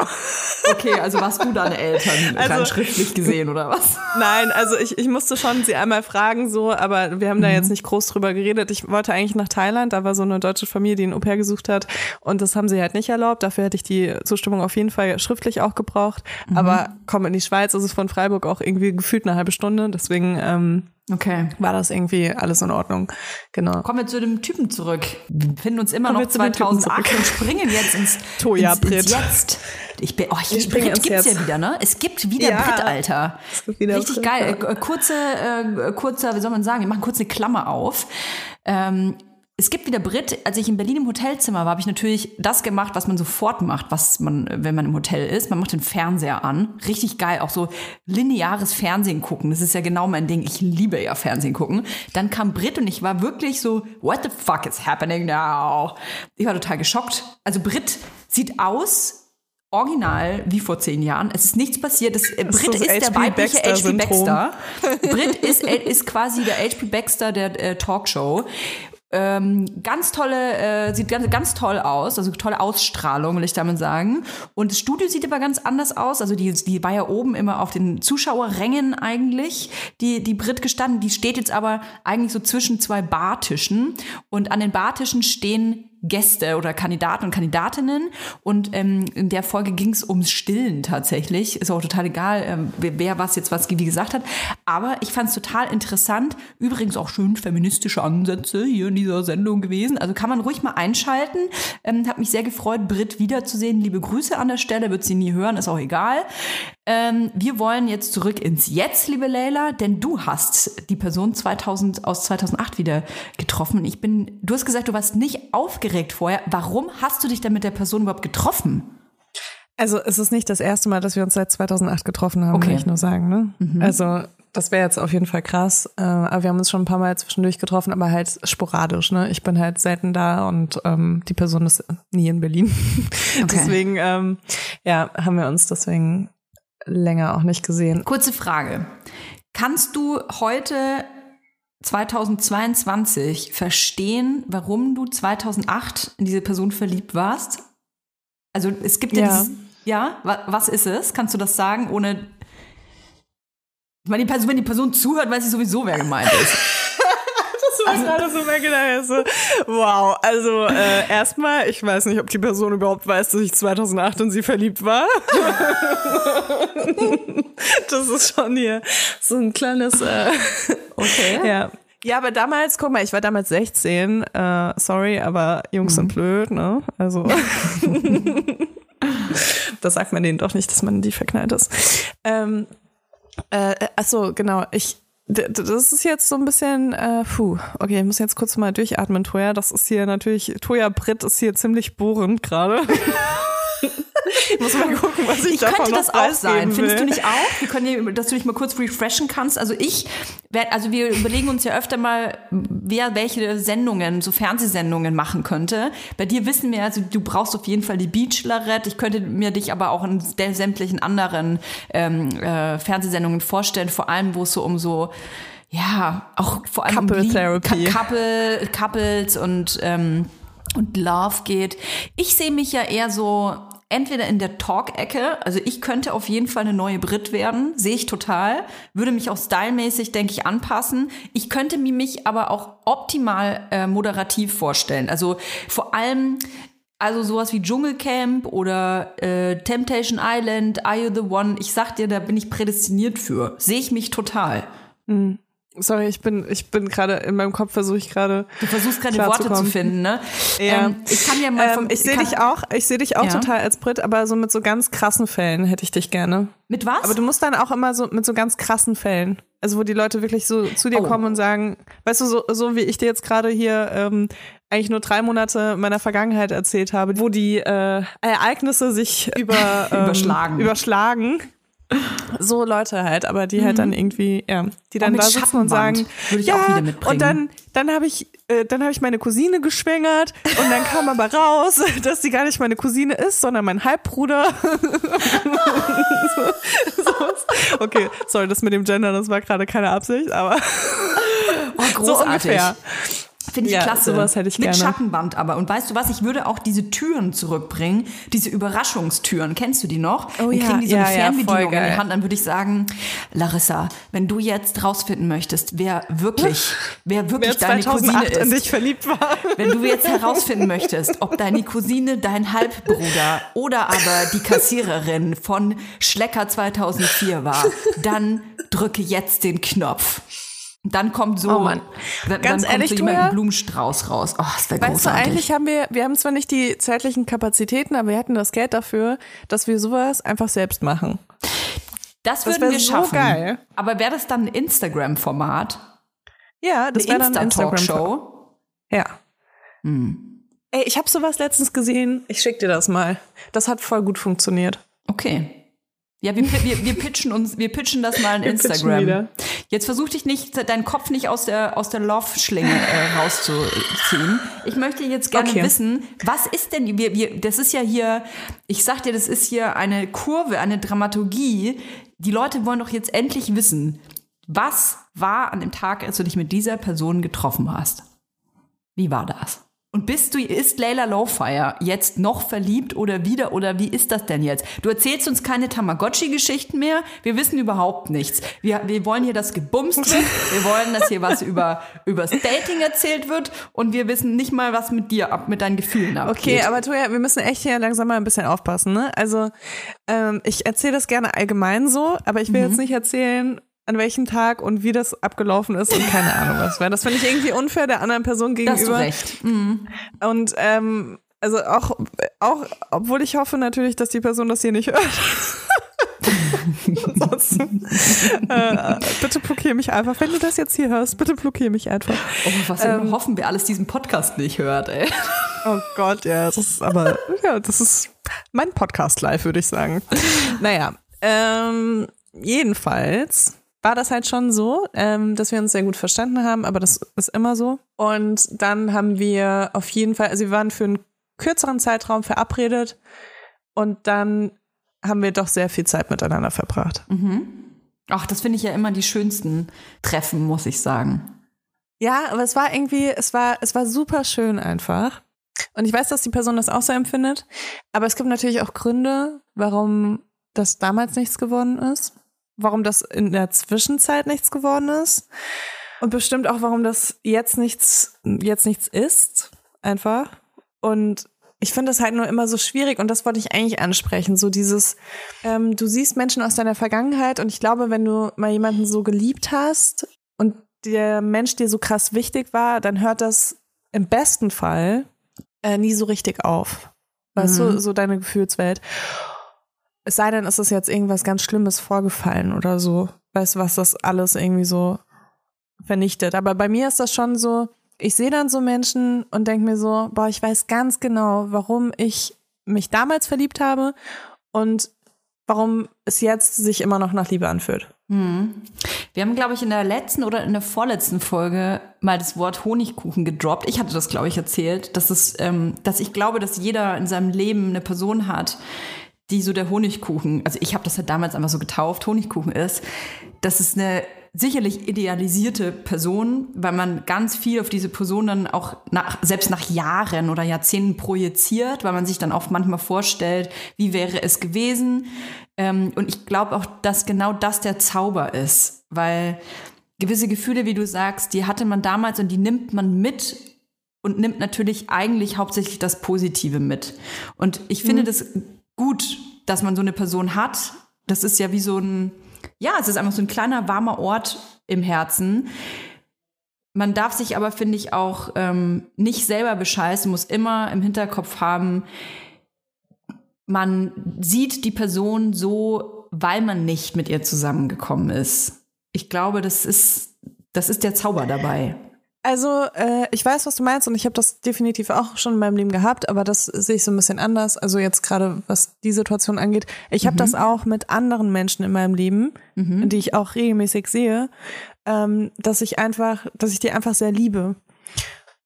Speaker 1: Okay, also warst du deine Eltern
Speaker 2: Also-
Speaker 1: schriftlich gesehen oder was?
Speaker 2: Nein, also ich, ich musste schon sie einmal fragen, so, aber wir haben da jetzt nicht groß drüber geredet. Ich wollte eigentlich nach Thailand, da war so eine deutsche Familie, die ein Au pair gesucht hat und das haben sie halt nicht erlaubt. Dafür hätte ich die Zustimmung auf jeden Fall schriftlich auch gebraucht. Aber komm in die Schweiz, ist es von Freiburg auch irgendwie gefühlt eine halbe Stunde, deswegen ähm,
Speaker 1: Okay.
Speaker 2: war das irgendwie alles in Ordnung. Genau.
Speaker 1: Kommen wir zu dem Typen zurück. Wir befinden uns immer
Speaker 2: Kommen
Speaker 1: noch
Speaker 2: wir zu dem Typen
Speaker 1: 2008
Speaker 2: zurück.
Speaker 1: und springen jetzt ins,
Speaker 2: Toja,
Speaker 1: ins, ins. Jetzt. Ich bin, oh, ich,
Speaker 2: springen
Speaker 1: Brit gibt's ja
Speaker 2: Jetzt.
Speaker 1: wieder, ne? Es gibt wieder
Speaker 2: Ja.
Speaker 1: Brit, Alter.
Speaker 2: Es gibt wieder
Speaker 1: Richtig
Speaker 2: Brit,
Speaker 1: geil.
Speaker 2: ja.
Speaker 1: Äh, kurze, äh, kurzer, wie soll man sagen, wir machen kurz eine Klammer auf. Ähm, es gibt wieder Brit. Als ich in Berlin im Hotelzimmer war, habe ich natürlich das gemacht, was man sofort macht, was man, wenn man im Hotel ist. Man macht den Fernseher an. Richtig geil. Auch so lineares Fernsehen gucken. Das ist ja genau mein Ding. Ich liebe ja Fernsehen gucken. Dann kam Brit und ich war wirklich so, what the fuck is happening now? Ich war total geschockt. Also Brit sieht aus original wie vor zehn Jahren. Es ist nichts passiert. Das, äh,
Speaker 2: ist
Speaker 1: Brit
Speaker 2: das
Speaker 1: ist, der weibliche HP. Baxter. Brit ist, äh, ist quasi der HP Baxter der äh, Talkshow. Ähm, ganz tolle, äh, sieht ganz, ganz toll aus, also tolle Ausstrahlung, will ich damit sagen. Und das Studio sieht aber ganz anders aus. Also die, die war ja oben immer auf den Zuschauerrängen eigentlich, die, die Brit gestanden. Die steht jetzt aber eigentlich so zwischen zwei Bartischen. Und an den Bartischen stehen Gäste oder Kandidaten und Kandidatinnen. Und ähm, in der Folge ging es ums Stillen tatsächlich. Ist auch total egal, ähm, wer, was jetzt was wie gesagt hat. Aber ich fand es total interessant. Übrigens auch schön feministische Ansätze hier in dieser Sendung gewesen. Also kann man ruhig mal einschalten. Ähm, hat mich sehr gefreut, Brit wiederzusehen. Liebe Grüße an der Stelle. Wird sie nie hören, ist auch egal. Ähm, wir wollen jetzt zurück ins Jetzt, liebe Leila, denn du hast die Person 2000 aus 2008 wieder getroffen. Ich bin, du hast gesagt, du warst nicht aufgeregt vorher. Warum hast du dich denn mit der Person überhaupt getroffen?
Speaker 2: Also es ist nicht das erste Mal, dass wir uns seit 2008 getroffen haben,
Speaker 1: Okay.
Speaker 2: will ich nur sagen. Ne?
Speaker 1: Mhm.
Speaker 2: Also das wäre jetzt auf jeden Fall krass. Äh, aber wir haben uns schon ein paar Mal zwischendurch getroffen, aber halt sporadisch. Ne? Ich bin halt selten da und ähm, die Person ist nie in Berlin. deswegen ähm, ja, haben wir uns deswegen länger auch nicht gesehen.
Speaker 1: Kurze Frage. Kannst du heute 2022 verstehen, warum du 2008 in diese Person verliebt warst? Also es gibt ja,
Speaker 2: Ja.
Speaker 1: dieses, ja, wa- was ist es? Kannst du das sagen, ohne ich meine, die Person, wenn die Person zuhört, weiß ich sowieso, wer gemeint ist.
Speaker 2: War gerade so. So, wow, also äh, erstmal, ich weiß nicht, ob die Person überhaupt weiß, dass ich 2008 in sie verliebt war. das ist schon hier so ein kleines. Äh,
Speaker 1: Okay.
Speaker 2: ja. Ja, aber damals, guck mal, ich war damals 16. Äh, sorry, aber Jungs sind blöd, ne? Also. das sagt man denen doch nicht, dass man die verknallt ist. Ähm, äh, achso, genau. Ich, das ist jetzt so ein bisschen, äh, puh, okay, ich muss jetzt kurz mal durchatmen, Toja. Das ist hier natürlich, Toja Britt ist hier ziemlich bohrend gerade. ich muss mal gucken, was ich,
Speaker 1: Ich
Speaker 2: davon
Speaker 1: könnte das auch sein.
Speaker 2: preisgeben
Speaker 1: Findest du
Speaker 2: will.
Speaker 1: nicht auch? Wir können hier, dass du dich mal kurz refreshen kannst. Also ich, werd- also wir überlegen uns ja öfter mal, wer welche Sendungen, so Fernsehsendungen machen könnte. Bei dir wissen wir, also du brauchst auf jeden Fall die Bachelorette. Ich könnte mir dich aber auch in sämtlichen anderen ähm, äh, Fernsehsendungen vorstellen, vor allem wo es so um so ja, auch vor allem
Speaker 2: Couple Therapy.
Speaker 1: Couple, Couples und ähm, und Love geht. Ich sehe mich ja eher so entweder in der Talk-Ecke, also ich könnte auf jeden Fall eine neue Brit werden, sehe ich total, würde mich auch stylmäßig, denke ich, anpassen. Ich könnte mir mich aber auch optimal äh, moderativ vorstellen. Also vor allem also sowas wie Dschungelcamp oder äh, Temptation Island, Are You the One? Ich sag dir, da bin ich prädestiniert für. Sehe ich mich total.
Speaker 2: Sorry, ich bin, ich bin gerade in meinem Kopf versuche ich gerade.
Speaker 1: Du versuchst gerade Worte
Speaker 2: zu
Speaker 1: finden, ne?
Speaker 2: Ja.
Speaker 1: Ähm, ich kann ja mal vom,
Speaker 2: Ähm, ich sehe dich auch, ich sehe dich auch
Speaker 1: Ja.
Speaker 2: total als Brit, aber so mit so ganz krassen Fällen hätte ich dich gerne.
Speaker 1: Mit was?
Speaker 2: Aber du musst dann auch immer so mit so ganz krassen Fällen. Also wo die Leute wirklich so zu dir
Speaker 1: Oh.
Speaker 2: kommen und sagen, weißt du, so, so wie ich dir jetzt gerade hier ähm, eigentlich nur drei Monate meiner Vergangenheit erzählt habe, wo die äh, Ereignisse sich über, ähm,
Speaker 1: Überschlagen.
Speaker 2: überschlagen. So Leute halt, aber die halt dann irgendwie, ja, die dann
Speaker 1: Mhm.
Speaker 2: da sitzen und sagen,
Speaker 1: würde ich
Speaker 2: ja,
Speaker 1: auch wieder mitbringen.
Speaker 2: und dann, dann habe ich, äh, dann habe ich meine Cousine geschwängert und dann kam aber raus, dass sie gar nicht meine Cousine ist, sondern mein Halbbruder. so, so. Okay, sorry, das mit dem Gender, das war gerade keine Absicht, aber
Speaker 1: Oh,
Speaker 2: so
Speaker 1: großartig.
Speaker 2: ungefähr.
Speaker 1: Finde ich
Speaker 2: Ja,
Speaker 1: klasse.
Speaker 2: sowas hätte ich
Speaker 1: Mit
Speaker 2: gerne.
Speaker 1: Schattenwand aber. Und weißt du was, ich würde auch diese Türen zurückbringen, diese Überraschungstüren. Kennst du die noch?
Speaker 2: Oh
Speaker 1: dann
Speaker 2: ja,
Speaker 1: kriegen die so
Speaker 2: ja,
Speaker 1: eine Fernbedienung in die Hand. Dann würde ich sagen, Larissa, wenn du jetzt rausfinden möchtest, wer wirklich, wer wirklich
Speaker 2: Wer
Speaker 1: deine
Speaker 2: 2008
Speaker 1: Cousine
Speaker 2: in
Speaker 1: ist.
Speaker 2: dich verliebt war.
Speaker 1: Wenn du jetzt herausfinden möchtest, ob deine Cousine dein Halbbruder oder aber die Kassiererin von Schlecker 2004 war, dann drücke jetzt den Knopf. Dann kommt so,
Speaker 2: Oh Mann.
Speaker 1: dann,
Speaker 2: Ganz
Speaker 1: dann
Speaker 2: ehrlich,
Speaker 1: kommt so jemand einen Blumenstrauß raus. Oh, das wäre
Speaker 2: Weißt du, eigentlich haben wir, wir haben zwar nicht die zeitlichen Kapazitäten, aber wir hätten das Geld dafür, dass wir sowas einfach selbst machen.
Speaker 1: das
Speaker 2: das
Speaker 1: würden
Speaker 2: wär
Speaker 1: wir
Speaker 2: so
Speaker 1: schaffen.
Speaker 2: geil.
Speaker 1: Aber wäre das dann ein Instagram-Format?
Speaker 2: Ja, das wäre dann ein Instagram.
Speaker 1: Insta-Talkshow?
Speaker 2: Ja.
Speaker 1: Hm.
Speaker 2: Ey, ich habe sowas letztens gesehen. Ich schick dir das mal. Das hat voll gut funktioniert.
Speaker 1: Okay. Ja, wir, wir, wir pitchen uns, wir pitchen das mal in
Speaker 2: Wir
Speaker 1: Instagram. Jetzt versuch dich nicht, deinen Kopf nicht aus der, aus der Love-Schlinge äh, rauszuziehen. Ich möchte jetzt gerne
Speaker 2: Okay.
Speaker 1: wissen, was ist denn, wir, wir, das ist ja hier, ich sag dir, das ist hier eine Kurve, eine Dramaturgie. Die Leute wollen doch jetzt endlich wissen, was war an dem Tag, als du dich mit dieser Person getroffen hast? Wie war das? Und bist du, ist Layla Lowfire jetzt noch verliebt oder wieder oder wie ist das denn jetzt? Du erzählst uns keine Tamagotchi-Geschichten mehr. Wir wissen überhaupt nichts. Wir, wir wollen hier, dass gebumst wird. Wir wollen, dass hier was über, übers Dating erzählt wird. Und wir wissen nicht mal, was mit dir ab, mit deinen Gefühlen abgeht.
Speaker 2: Okay, aber Toja, wir müssen echt hier langsam mal ein bisschen aufpassen. Ne? Also ähm, ich erzähle das gerne allgemein so, aber ich will jetzt nicht erzählen, an welchem Tag und wie das abgelaufen ist und keine Ahnung was. Weil das finde ich irgendwie unfair der anderen Person
Speaker 1: da hast du
Speaker 2: gegenüber.
Speaker 1: recht. Mhm.
Speaker 2: Und ähm, also auch, auch, obwohl ich hoffe natürlich, dass die Person das hier nicht hört. Ansonsten, äh, bitte blockier mich einfach. Wenn du das jetzt hier hörst, bitte blockier mich einfach.
Speaker 1: Oh, was
Speaker 2: Ähm,
Speaker 1: hoffen wir alles diesen Podcast nicht hört, ey.
Speaker 2: Oh Gott, ja, das ist aber, ja, das ist mein Podcast live, würde ich sagen. Naja, ähm, jedenfalls war das halt schon so, ähm, dass wir uns sehr gut verstanden haben, aber das ist immer so. Und dann haben wir auf jeden Fall, also wir waren für einen kürzeren Zeitraum verabredet und dann haben wir doch sehr viel Zeit miteinander verbracht.
Speaker 1: Ach, das finde ich ja immer die schönsten Treffen, muss ich sagen.
Speaker 2: Ja, aber es war irgendwie, es war, es war super schön einfach. Und ich weiß, dass die Person das auch so empfindet. Aber es gibt natürlich auch Gründe, warum das damals nichts geworden ist. Warum das in der Zwischenzeit nichts geworden ist. Und bestimmt auch, warum das jetzt nichts, jetzt nichts ist. Einfach. Und ich finde das halt nur immer so schwierig und das wollte ich eigentlich ansprechen. So dieses, ähm, du siehst Menschen aus deiner Vergangenheit und ich glaube, wenn du mal jemanden so geliebt hast und der Mensch dir so krass wichtig war, dann hört das im besten Fall äh, nie so richtig auf. Weißt du, so deine Gefühlswelt. Es sei denn, es ist jetzt irgendwas ganz Schlimmes vorgefallen oder so. Weißt was das alles irgendwie so vernichtet. Aber bei mir ist das schon so, ich sehe dann so Menschen und denke mir so, boah, ich weiß ganz genau, warum ich mich damals verliebt habe und warum es jetzt sich immer noch nach Liebe anfühlt.
Speaker 1: Wir haben, glaube ich, in der letzten oder in der vorletzten Folge mal das Wort Honigkuchen gedroppt. Ich hatte das, glaube ich, erzählt, dass es, ähm, dass ich glaube, dass jeder in seinem Leben eine Person hat, die so der Honigkuchen, also ich habe das ja damals einfach so getauft, Honigkuchen ist. Das ist eine sicherlich idealisierte Person, weil man ganz viel auf diese Person dann auch nach, selbst nach Jahren oder Jahrzehnten projiziert, weil man sich dann auch manchmal vorstellt, wie wäre es gewesen. Ähm, und ich glaube auch, dass genau das der Zauber ist, weil gewisse Gefühle, wie du sagst, die hatte man damals und die nimmt man mit und nimmt natürlich eigentlich hauptsächlich das Positive mit. Und ich finde das gut, dass man so eine Person hat. Das ist ja wie so ein, ja, es ist einfach so ein kleiner warmer Ort im Herzen. Man darf sich aber, finde ich, auch ähm, nicht selber bescheißen, muss immer im Hinterkopf haben, man sieht die Person so, weil man nicht mit ihr zusammengekommen ist. Ich glaube, das ist, das ist der Zauber dabei.
Speaker 2: Also, äh, ich weiß, was du meinst und ich habe das definitiv auch schon in meinem Leben gehabt, aber das sehe ich so ein bisschen anders. Also jetzt gerade, was die Situation angeht. Ich habe das auch mit anderen Menschen in meinem Leben, die ich auch regelmäßig sehe, ähm, dass ich einfach, dass ich die einfach sehr liebe.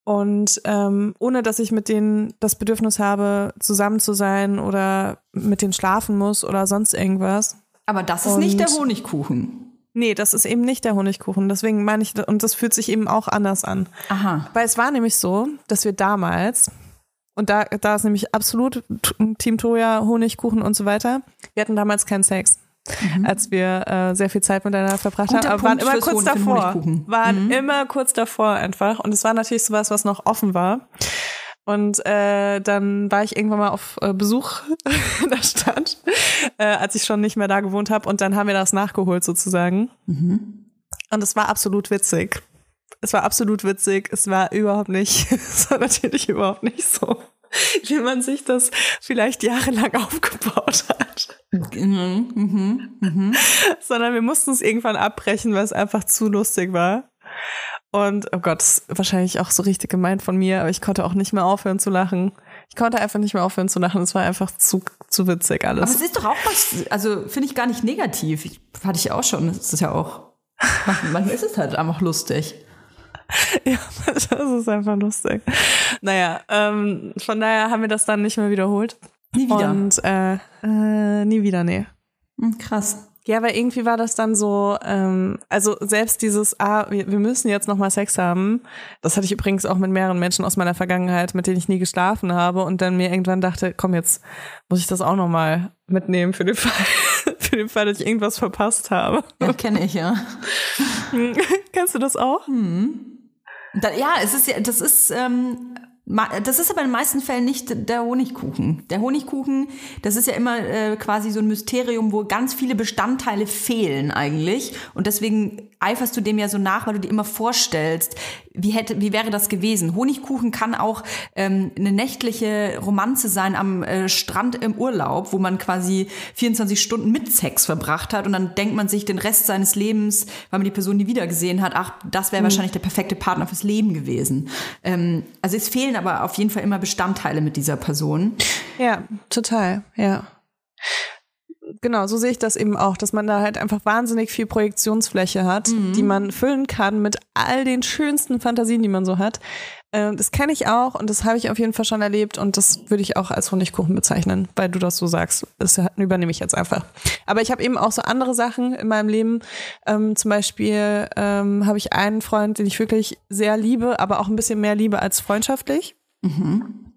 Speaker 2: Und ähm, ohne dass ich mit denen das Bedürfnis habe, zusammen zu sein oder mit denen schlafen muss oder sonst irgendwas.
Speaker 1: Aber das ist nicht der
Speaker 2: Und-
Speaker 1: Honigkuchen.
Speaker 2: Nee, das ist eben nicht der Honigkuchen. Deswegen meine ich, und das fühlt sich eben auch anders an.
Speaker 1: Aha.
Speaker 2: Weil es war nämlich so, dass wir damals, und da, da ist nämlich absolut Team Toya, Honigkuchen und so weiter, wir hatten damals keinen Sex. Als wir äh, sehr viel Zeit miteinander verbracht
Speaker 1: Guter
Speaker 2: haben, aber waren immer kurz davor. Waren immer kurz davor einfach. Und es war natürlich sowas, was noch offen war. Und äh, dann war ich irgendwann mal auf äh, Besuch in der Stadt, äh, als ich schon nicht mehr da gewohnt habe. Und dann haben wir das nachgeholt sozusagen. Und es war absolut witzig. Es war absolut witzig. Es war überhaupt nicht, es war natürlich überhaupt nicht so, wie man sich das vielleicht jahrelang aufgebaut hat.
Speaker 1: Mhm, mhm, mhm.
Speaker 2: Sondern wir mussten es irgendwann abbrechen, weil es einfach zu lustig war. Und, oh Gott, ist wahrscheinlich auch so richtig gemeint von mir, aber ich konnte auch nicht mehr aufhören zu lachen. Ich konnte einfach nicht mehr aufhören zu lachen. Es war einfach zu, zu witzig
Speaker 1: Aber
Speaker 2: alles.
Speaker 1: es ist doch auch was, also finde ich gar nicht negativ. Ich, hatte ich auch schon. Es ist ja auch, manchmal manchmal ist es halt einfach lustig.
Speaker 2: Ja, das ist einfach lustig. Naja, ähm, von daher haben wir das dann nicht mehr wiederholt.
Speaker 1: Nie wieder.
Speaker 2: Und äh, äh, nie wieder, nee.
Speaker 1: Hm, krass.
Speaker 2: Ja, aber irgendwie war das dann so, ähm, also selbst dieses, ah, wir, wir müssen jetzt nochmal Sex haben, das hatte ich übrigens auch mit mehreren Menschen aus meiner Vergangenheit, mit denen ich nie geschlafen habe und dann mir irgendwann dachte, komm, jetzt muss ich das auch nochmal mitnehmen für den Fall, für den Fall, dass ich irgendwas verpasst habe.
Speaker 1: Ja, kenne ich, ja.
Speaker 2: Kennst du das auch?
Speaker 1: Da, ja, es ist ja, das ist, ähm, das ist aber in den meisten Fällen nicht der Honigkuchen. Der Honigkuchen, das ist ja immer äh, quasi so ein Mysterium, wo ganz viele Bestandteile fehlen eigentlich. Und deswegen eiferst du dem ja so nach, weil du dir immer vorstellst, wie hätte, wie wäre das gewesen? Honigkuchen kann auch ähm, eine nächtliche Romanze sein am äh, Strand im Urlaub, wo man quasi 24 Stunden mit Sex verbracht hat und dann denkt man sich den Rest seines Lebens, weil man die Person nie wieder gesehen hat, ach, das wäre wahrscheinlich der perfekte Partner fürs Leben gewesen. Ähm, also es fehlen aber auf jeden Fall immer Bestandteile mit dieser Person.
Speaker 2: Ja, total, ja. Genau, so sehe ich das eben auch, dass man da halt einfach wahnsinnig viel Projektionsfläche hat, die man füllen kann mit all den schönsten Fantasien, die man so hat. Äh, Das kenne ich auch und das habe ich auf jeden Fall schon erlebt und das würde ich auch als Honigkuchen bezeichnen, weil du das so sagst. Das übernehme ich jetzt einfach. Aber ich habe eben auch so andere Sachen in meinem Leben. Ähm, zum Beispiel ähm, habe ich einen Freund, den ich wirklich sehr liebe, aber auch ein bisschen mehr liebe als freundschaftlich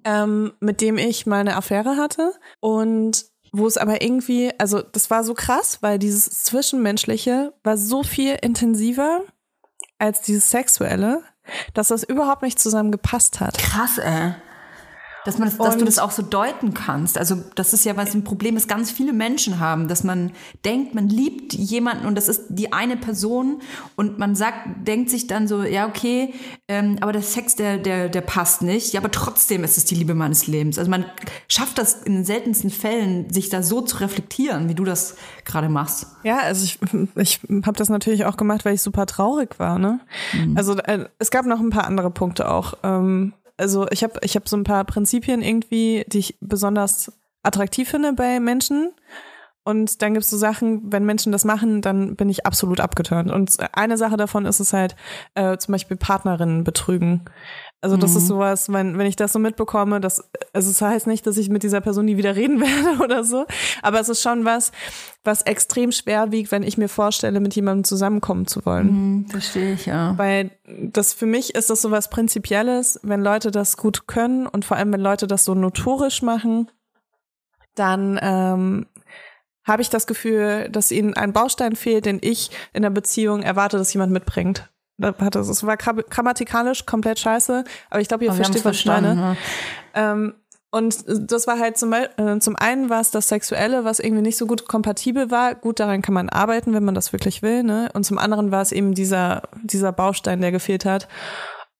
Speaker 2: ähm, mit dem ich mal eine Affäre hatte und wo es aber irgendwie, also das war so krass, weil dieses Zwischenmenschliche war so viel intensiver als dieses Sexuelle, dass das überhaupt nicht zusammen gepasst hat.
Speaker 1: Krass, ey. Dass, man das, dass du das auch so deuten kannst. Also das ist ja was ein Problem, das ganz viele Menschen haben, dass man denkt, man liebt jemanden und das ist die eine Person und man sagt, denkt sich dann so, ja okay, ähm, aber der Sex, der, der, der passt nicht. Ja, aber trotzdem ist es die Liebe meines Lebens. Also man schafft das in den seltensten Fällen, sich da so zu reflektieren, wie du das gerade machst.
Speaker 2: Ja, also ich, ich habe das natürlich auch gemacht, weil ich super traurig war. Ne? Also äh, es gab noch ein paar andere Punkte auch. Ähm, also ich habe ich hab so ein paar Prinzipien irgendwie, die ich besonders attraktiv finde bei Menschen. Und dann gibt's so Sachen, wenn Menschen das machen, dann bin ich absolut abgeturnt. Und eine Sache davon ist es halt äh, zum Beispiel Partnerinnen betrügen. Also das ist sowas, wenn, wenn ich das so mitbekomme, das, also es heißt nicht, dass ich mit dieser Person nie wieder reden werde oder so, aber es ist schon was, was extrem schwer wiegt, wenn ich mir vorstelle, mit jemandem zusammenkommen zu wollen.
Speaker 1: Verstehe ich, ja.
Speaker 2: Weil das für mich ist das so was Prinzipielles, wenn Leute das gut können und vor allem wenn Leute das so notorisch machen, dann ähm, habe ich das Gefühl, dass ihnen ein Baustein fehlt, den ich in der Beziehung erwarte, dass jemand mitbringt. Da hat das- Es war gra- grammatikalisch komplett scheiße, aber ich glaube, ihr
Speaker 1: Aber haben's
Speaker 2: versteht, was ich meine.
Speaker 1: verstanden, ja.
Speaker 2: Ähm, und das war halt zum, äh, zum einen war es das Sexuelle, was irgendwie nicht so gut kompatibel war. Gut, daran kann man arbeiten, wenn man das wirklich will. Ne? Und zum anderen war es eben dieser, dieser Baustein, der gefehlt hat.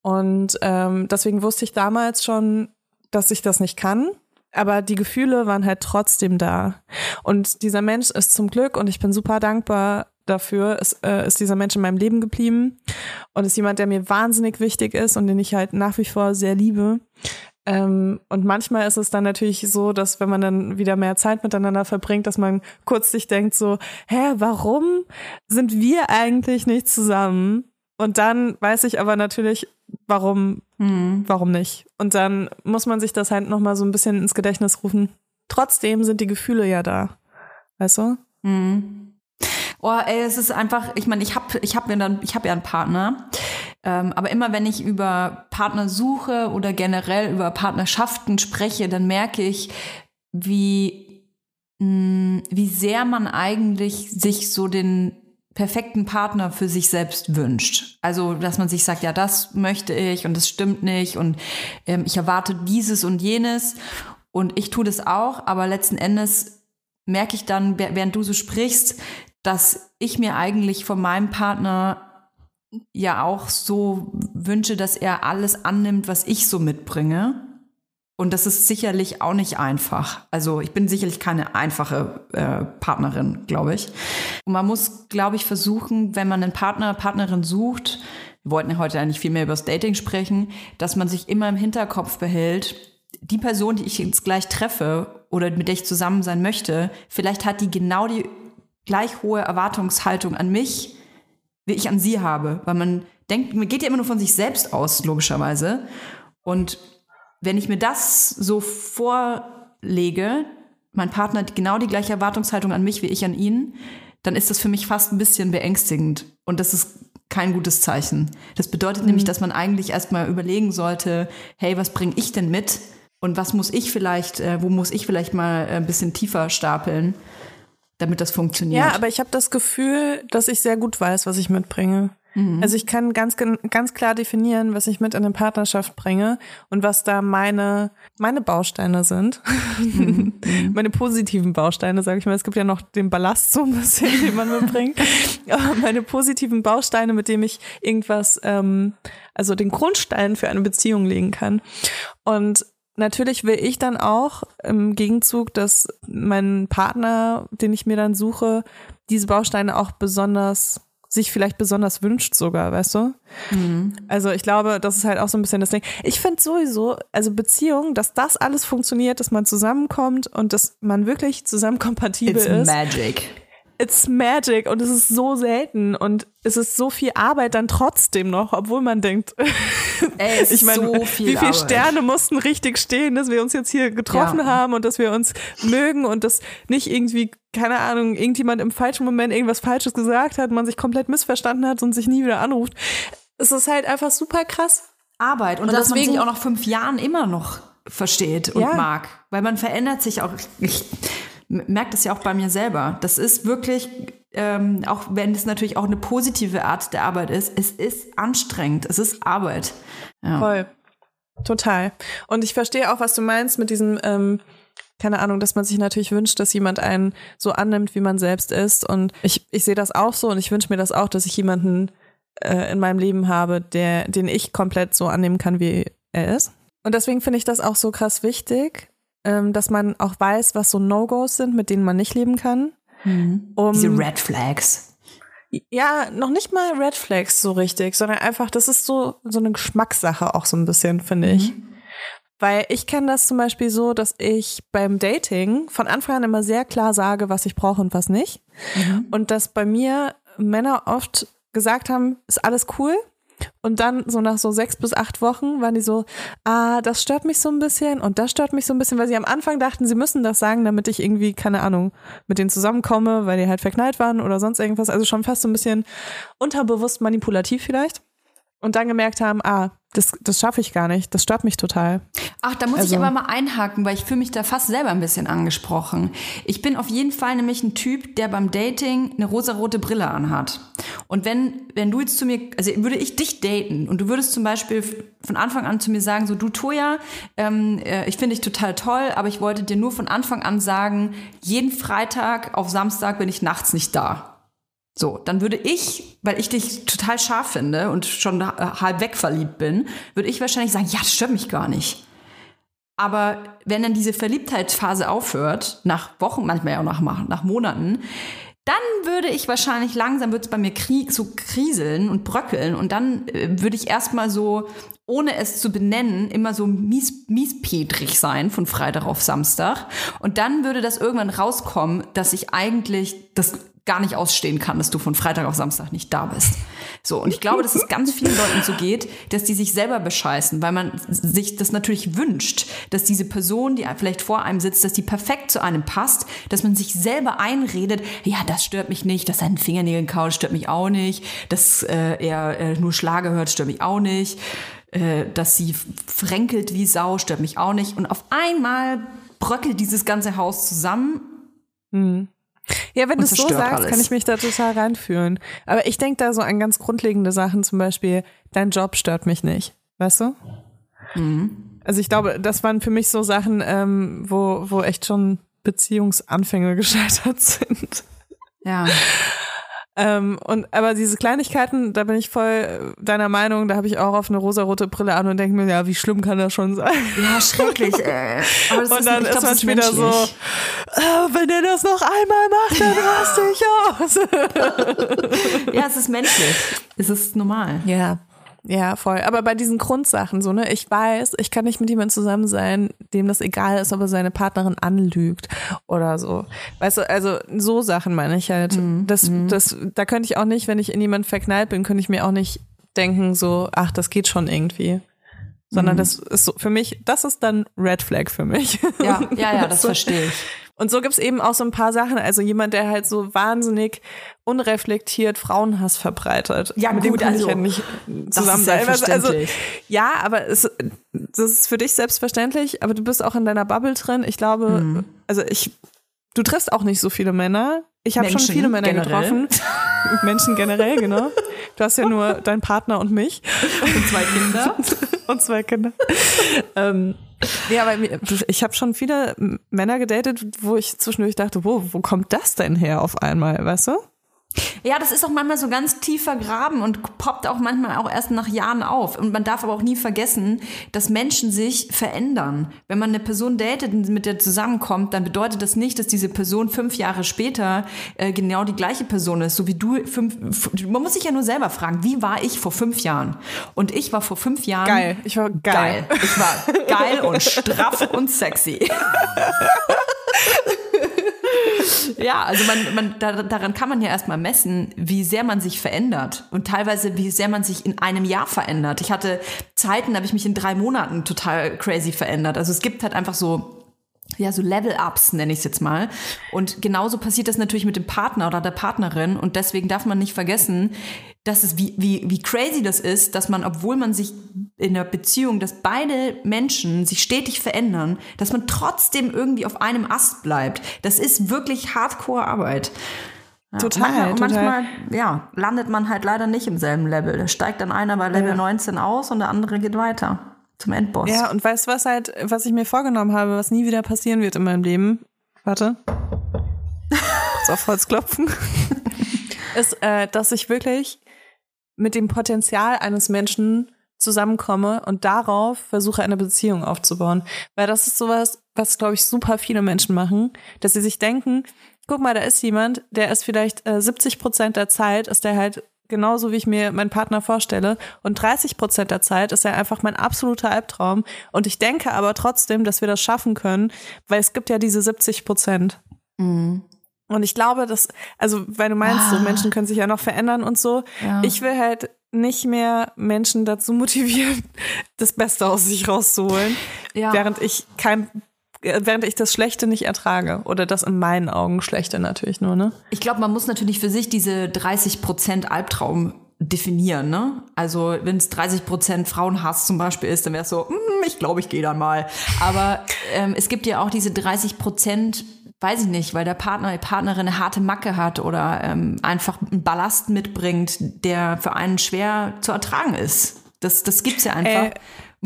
Speaker 2: Und ähm, deswegen wusste ich damals schon, dass ich das nicht kann. Aber die Gefühle waren halt trotzdem da. Und dieser Mensch ist zum Glück, und ich bin super dankbar dafür, ist, äh, ist dieser Mensch in meinem Leben geblieben und ist jemand, der mir wahnsinnig wichtig ist und den ich halt nach wie vor sehr liebe. Ähm, und manchmal ist es dann natürlich so, dass wenn man dann wieder mehr Zeit miteinander verbringt, dass man kurz sich denkt so, hä, warum sind wir eigentlich nicht zusammen? Und dann weiß ich aber natürlich, warum, warum nicht. Und dann muss man sich das halt nochmal so ein bisschen ins Gedächtnis rufen. Trotzdem sind die Gefühle ja da. Weißt du?
Speaker 1: Oh, ey, es ist einfach, ich meine, ich habe ich hab ich habe ja einen Partner, ähm, aber immer wenn ich über Partner suche oder generell über Partnerschaften spreche, dann merke ich, wie, mh, wie sehr man eigentlich sich so den perfekten Partner für sich selbst wünscht. Also, dass man sich sagt, ja, das möchte ich und das stimmt nicht und ähm, ich erwarte dieses und jenes und ich tue das auch, aber letzten Endes merke ich dann, während du so sprichst, dass ich mir eigentlich von meinem Partner ja auch so wünsche, dass er alles annimmt, was ich so mitbringe. Und das ist sicherlich auch nicht einfach. Also ich bin sicherlich keine einfache äh, Partnerin, glaube ich. Und man muss, glaube ich, versuchen, wenn man einen Partner, Partnerin sucht, wir wollten ja heute eigentlich viel mehr über das Dating sprechen, dass man sich immer im Hinterkopf behält, die Person, die ich jetzt gleich treffe oder mit der ich zusammen sein möchte, vielleicht hat die genau die gleich hohe Erwartungshaltung an mich, wie ich an sie habe. Weil man denkt, man geht ja immer nur von sich selbst aus, logischerweise. Und wenn ich mir das so vorlege, mein Partner hat genau die gleiche Erwartungshaltung an mich wie ich an ihn, dann ist das für mich fast ein bisschen beängstigend. Und das ist kein gutes Zeichen. Das bedeutet nämlich, dass man eigentlich erstmal überlegen sollte, hey, was bringe ich denn mit? Und was muss ich vielleicht, äh, wo muss ich vielleicht mal ein bisschen tiefer stapeln, damit das funktioniert?
Speaker 2: Ja, aber ich habe das Gefühl, dass ich sehr gut weiß, was ich mitbringe. Also ich kann ganz ganz klar definieren, was ich mit in eine Partnerschaft bringe und was da meine meine Bausteine sind. meine positiven Bausteine, sage ich mal. Es gibt ja noch den Ballast so ein bisschen, den man mitbringt. Aber meine positiven Bausteine, mit denen ich irgendwas, ähm, also den Grundstein für eine Beziehung legen kann. Und natürlich will ich dann auch im Gegenzug, dass mein Partner, den ich mir dann suche, diese Bausteine auch besonders sich vielleicht besonders wünscht sogar, weißt du? Also ich glaube, das ist halt auch so ein bisschen das Ding. Ich finde sowieso, also Beziehung, dass das alles funktioniert, dass man zusammenkommt und dass man wirklich zusammen kompatibel
Speaker 1: It's
Speaker 2: ist.
Speaker 1: magic.
Speaker 2: It's magic und es ist so selten und es ist so viel Arbeit dann trotzdem noch, obwohl man denkt,
Speaker 1: Ey,
Speaker 2: ich meine,
Speaker 1: so viel
Speaker 2: wie viele
Speaker 1: Arbeit.
Speaker 2: Sterne mussten richtig stehen, dass wir uns jetzt hier getroffen
Speaker 1: Ja.
Speaker 2: haben und dass wir uns mögen und dass nicht irgendwie, keine Ahnung, irgendjemand im falschen Moment irgendwas Falsches gesagt hat, man sich komplett missverstanden hat und sich nie wieder anruft. Es ist halt einfach super krass.
Speaker 1: Arbeit und,
Speaker 2: Und
Speaker 1: dass man
Speaker 2: deswegen-
Speaker 1: sich auch nach fünf Jahren immer noch versteht und
Speaker 2: Ja.
Speaker 1: mag. Weil man verändert sich auch. Ich merke das ja auch bei mir selber. Das ist wirklich, ähm, auch wenn es natürlich auch eine positive Art der Arbeit ist, es ist anstrengend. Es ist Arbeit. Ja.
Speaker 2: Voll. Total. Und ich verstehe auch, was du meinst mit diesem, ähm, keine Ahnung, dass man sich natürlich wünscht, dass jemand einen so annimmt, wie man selbst ist. Und ich, ich sehe das auch so und ich wünsche mir das auch, dass ich jemanden äh, in meinem Leben habe, der, den ich komplett so annehmen kann, wie er ist. Und deswegen finde ich das auch so krass wichtig, ähm, dass man auch weiß, was so No-Gos sind, mit denen man nicht leben kann. Um,
Speaker 1: Diese Red Flags.
Speaker 2: ja, noch nicht mal Red Flags so richtig, sondern einfach, das ist so, so eine Geschmackssache auch so ein bisschen, finde ich. Weil ich kenne das zum Beispiel so, dass ich beim Dating von Anfang an immer sehr klar sage, was ich brauche und was nicht. Und dass bei mir Männer oft gesagt haben, ist alles cool. Und dann so nach so sechs bis acht Wochen waren die so, ah, das stört mich so ein bisschen und das stört mich so ein bisschen, weil sie am Anfang dachten, sie müssen das sagen, damit ich irgendwie, keine Ahnung, mit denen zusammenkomme, weil die halt verknallt waren oder sonst irgendwas. Also schon fast so ein bisschen unterbewusst manipulativ vielleicht. Und dann gemerkt haben, ah, das, das schaffe ich gar nicht, das stört mich total.
Speaker 1: Ach, da muss
Speaker 2: Also-
Speaker 1: ich aber mal einhaken, weil ich fühle mich da fast selber ein bisschen angesprochen. Ich bin auf jeden Fall nämlich ein Typ, der beim Dating eine rosarote Brille anhat. Und wenn, wenn du jetzt zu mir, also würde ich dich daten und du würdest zum Beispiel von Anfang an zu mir sagen, so du Toja, ähm, äh, ich finde dich total toll, aber ich wollte dir nur von Anfang an sagen, jeden Freitag auf Samstag bin ich nachts nicht da. So, dann würde ich, weil ich dich total scharf finde und schon halb weg verliebt bin, würde ich wahrscheinlich sagen, ja, das stört mich gar nicht. Aber wenn dann diese Verliebtheitsphase aufhört, nach Wochen, manchmal ja auch nach, nach Monaten, dann würde ich wahrscheinlich langsam, wird es bei mir Krieg, so kriseln und bröckeln und dann äh, würde ich erstmal so, ohne es zu benennen, immer so mies, miespetrig sein von Freitag auf Samstag. Und dann würde das irgendwann rauskommen, dass ich eigentlich das gar nicht ausstehen kann, dass du von Freitag auf Samstag nicht da bist. So, und ich glaube, dass es ganz vielen Leuten so geht, dass die sich selber bescheißen, weil man sich das natürlich wünscht, dass diese Person, die vielleicht vor einem sitzt, dass die perfekt zu einem passt, dass man sich selber einredet, ja, das stört mich nicht, dass er einen Fingernägeln kaut, stört mich auch nicht, dass äh, er äh, nur Schlager hört, stört mich auch nicht, äh, dass sie fränkelt wie Sau, stört mich auch nicht. Und auf einmal bröckelt dieses ganze Haus zusammen
Speaker 2: Ja, wenn du es so sagst,
Speaker 1: alles.
Speaker 2: kann ich mich da total reinfühlen. Aber ich denke da so an ganz grundlegende Sachen, zum Beispiel, dein Job stört mich nicht. Weißt du?
Speaker 1: Mhm.
Speaker 2: Also ich glaube, das waren für mich so Sachen, ähm, wo, wo echt schon Beziehungsanfänge gescheitert sind.
Speaker 1: Ja.
Speaker 2: Ähm, und aber diese Kleinigkeiten, da bin ich voll deiner Meinung, da habe ich auch auf eine rosarote Brille an und denke mir, ja, wie schlimm kann das schon sein?
Speaker 1: Ja, schrecklich, ey. Aber das
Speaker 2: und
Speaker 1: ist,
Speaker 2: dann
Speaker 1: ich
Speaker 2: ist
Speaker 1: glaub,
Speaker 2: man später so, ah, wenn er das noch einmal macht, dann raste ich aus.
Speaker 1: Ja, es ist menschlich. Es ist normal.
Speaker 2: Ja. Ja, voll. Aber bei diesen Grundsachen so, ne, ich weiß, ich kann nicht mit jemandem zusammen sein, dem das egal ist, ob er seine Partnerin anlügt oder so. Weißt du, also so Sachen meine ich halt. Das, das, da könnte ich auch nicht, wenn ich in jemanden verknallt bin, könnte ich mir auch nicht denken, so, ach, das geht schon irgendwie. Sondern das ist so, für mich, das ist dann Red Flag für mich.
Speaker 1: Ja, ja, ja, das verstehe ich.
Speaker 2: Und so gibt's eben auch so ein paar Sachen. Also jemand, der halt so wahnsinnig unreflektiert Frauenhass verbreitet.
Speaker 1: Ja,
Speaker 2: mit dem
Speaker 1: gut,
Speaker 2: kann
Speaker 1: also,
Speaker 2: ich ja nicht zusammen sein. Also,
Speaker 1: selbstverständlich.
Speaker 2: ja, aber es, das ist für dich selbstverständlich, aber du bist auch in deiner Bubble drin. Ich glaube,
Speaker 1: Mhm.
Speaker 2: also ich, du triffst auch nicht so viele Männer. Ich habe schon viele Männer
Speaker 1: generell.
Speaker 2: getroffen. Menschen generell, genau. Du hast ja nur deinen Partner und mich
Speaker 1: Und zwei Kinder.
Speaker 2: und zwei Kinder. ähm, ja, aber ich habe schon viele Männer gedatet, wo ich zwischendurch dachte, wo, wo kommt das denn her auf einmal, weißt du?
Speaker 1: Ja, das ist auch manchmal so ganz tief vergraben und poppt auch manchmal auch erst nach Jahren auf. Und man darf aber auch nie vergessen, dass Menschen sich verändern. Wenn man eine Person datet und mit der zusammenkommt, dann bedeutet das nicht, dass diese Person fünf Jahre später äh, genau die gleiche Person ist, so wie du fünf. Man muss sich ja nur selber fragen, wie war ich vor fünf Jahren? Und ich war vor fünf Jahren
Speaker 2: Geil. Ich war geil.
Speaker 1: geil. Ich war geil und straff und sexy. Ja, also man, man, da, daran kann man ja erstmal messen, wie sehr man sich verändert und teilweise wie sehr man sich in einem Jahr verändert. Ich hatte Zeiten, da habe ich mich in drei Monaten total crazy verändert. Also es gibt halt einfach so ja, so Level-Ups nenne ich es jetzt mal. Und genauso passiert das natürlich mit dem Partner oder der Partnerin. Und deswegen darf man nicht vergessen, dass es wie, wie, wie crazy das ist, dass man, obwohl man sich in der Beziehung, dass beide Menschen sich stetig verändern, dass man trotzdem irgendwie auf einem Ast bleibt. Das ist wirklich Hardcore-Arbeit. Ja,
Speaker 2: Total,
Speaker 1: und manchmal,
Speaker 2: total.
Speaker 1: manchmal ja, landet man halt leider nicht im selben Level. Da steigt dann einer bei Level
Speaker 2: Ja.
Speaker 1: 19 aus und der andere geht weiter zum Endboss.
Speaker 2: Ja, und weißt du, was halt, was ich mir vorgenommen habe, was nie wieder passieren wird in meinem Leben? Warte. Kurz auf Holz klopfen. ist, äh, dass ich wirklich mit dem Potenzial eines Menschen zusammenkomme und darauf versuche, eine Beziehung aufzubauen. Weil das ist sowas, was, glaube ich, super viele Menschen machen, dass sie sich denken, guck mal, da ist jemand, der ist vielleicht äh, 70 Prozent der Zeit, ist der halt genauso, wie ich mir meinen Partner vorstelle. Und 30 Prozent der Zeit ist er einfach mein absoluter Albtraum. Und ich denke aber trotzdem, dass wir das schaffen können, weil es gibt ja diese 70 Prozent.
Speaker 1: Mhm.
Speaker 2: Und ich glaube, dass, also, weil du meinst, so Menschen können sich ja noch verändern und so.
Speaker 1: Ja.
Speaker 2: Ich will halt nicht mehr Menschen dazu motivieren, das Beste aus sich rauszuholen,
Speaker 1: Ja.
Speaker 2: während ich kein, während ich das Schlechte nicht ertrage. Oder das in meinen Augen Schlechte natürlich nur, ne?
Speaker 1: Ich glaube, man muss natürlich für sich diese 30% Albtraum definieren, ne? Also wenn es 30% Frauenhass zum Beispiel ist, dann wäre es so, "Mm, ich glaube, ich gehe dann mal. Aber ähm, es gibt ja auch diese 30%, weiß ich nicht, weil der Partner, die Partnerin eine harte Macke hat oder ähm, einfach einen Ballast mitbringt, der für einen schwer zu ertragen ist. Das, das gibt's ja einfach.
Speaker 2: Ey,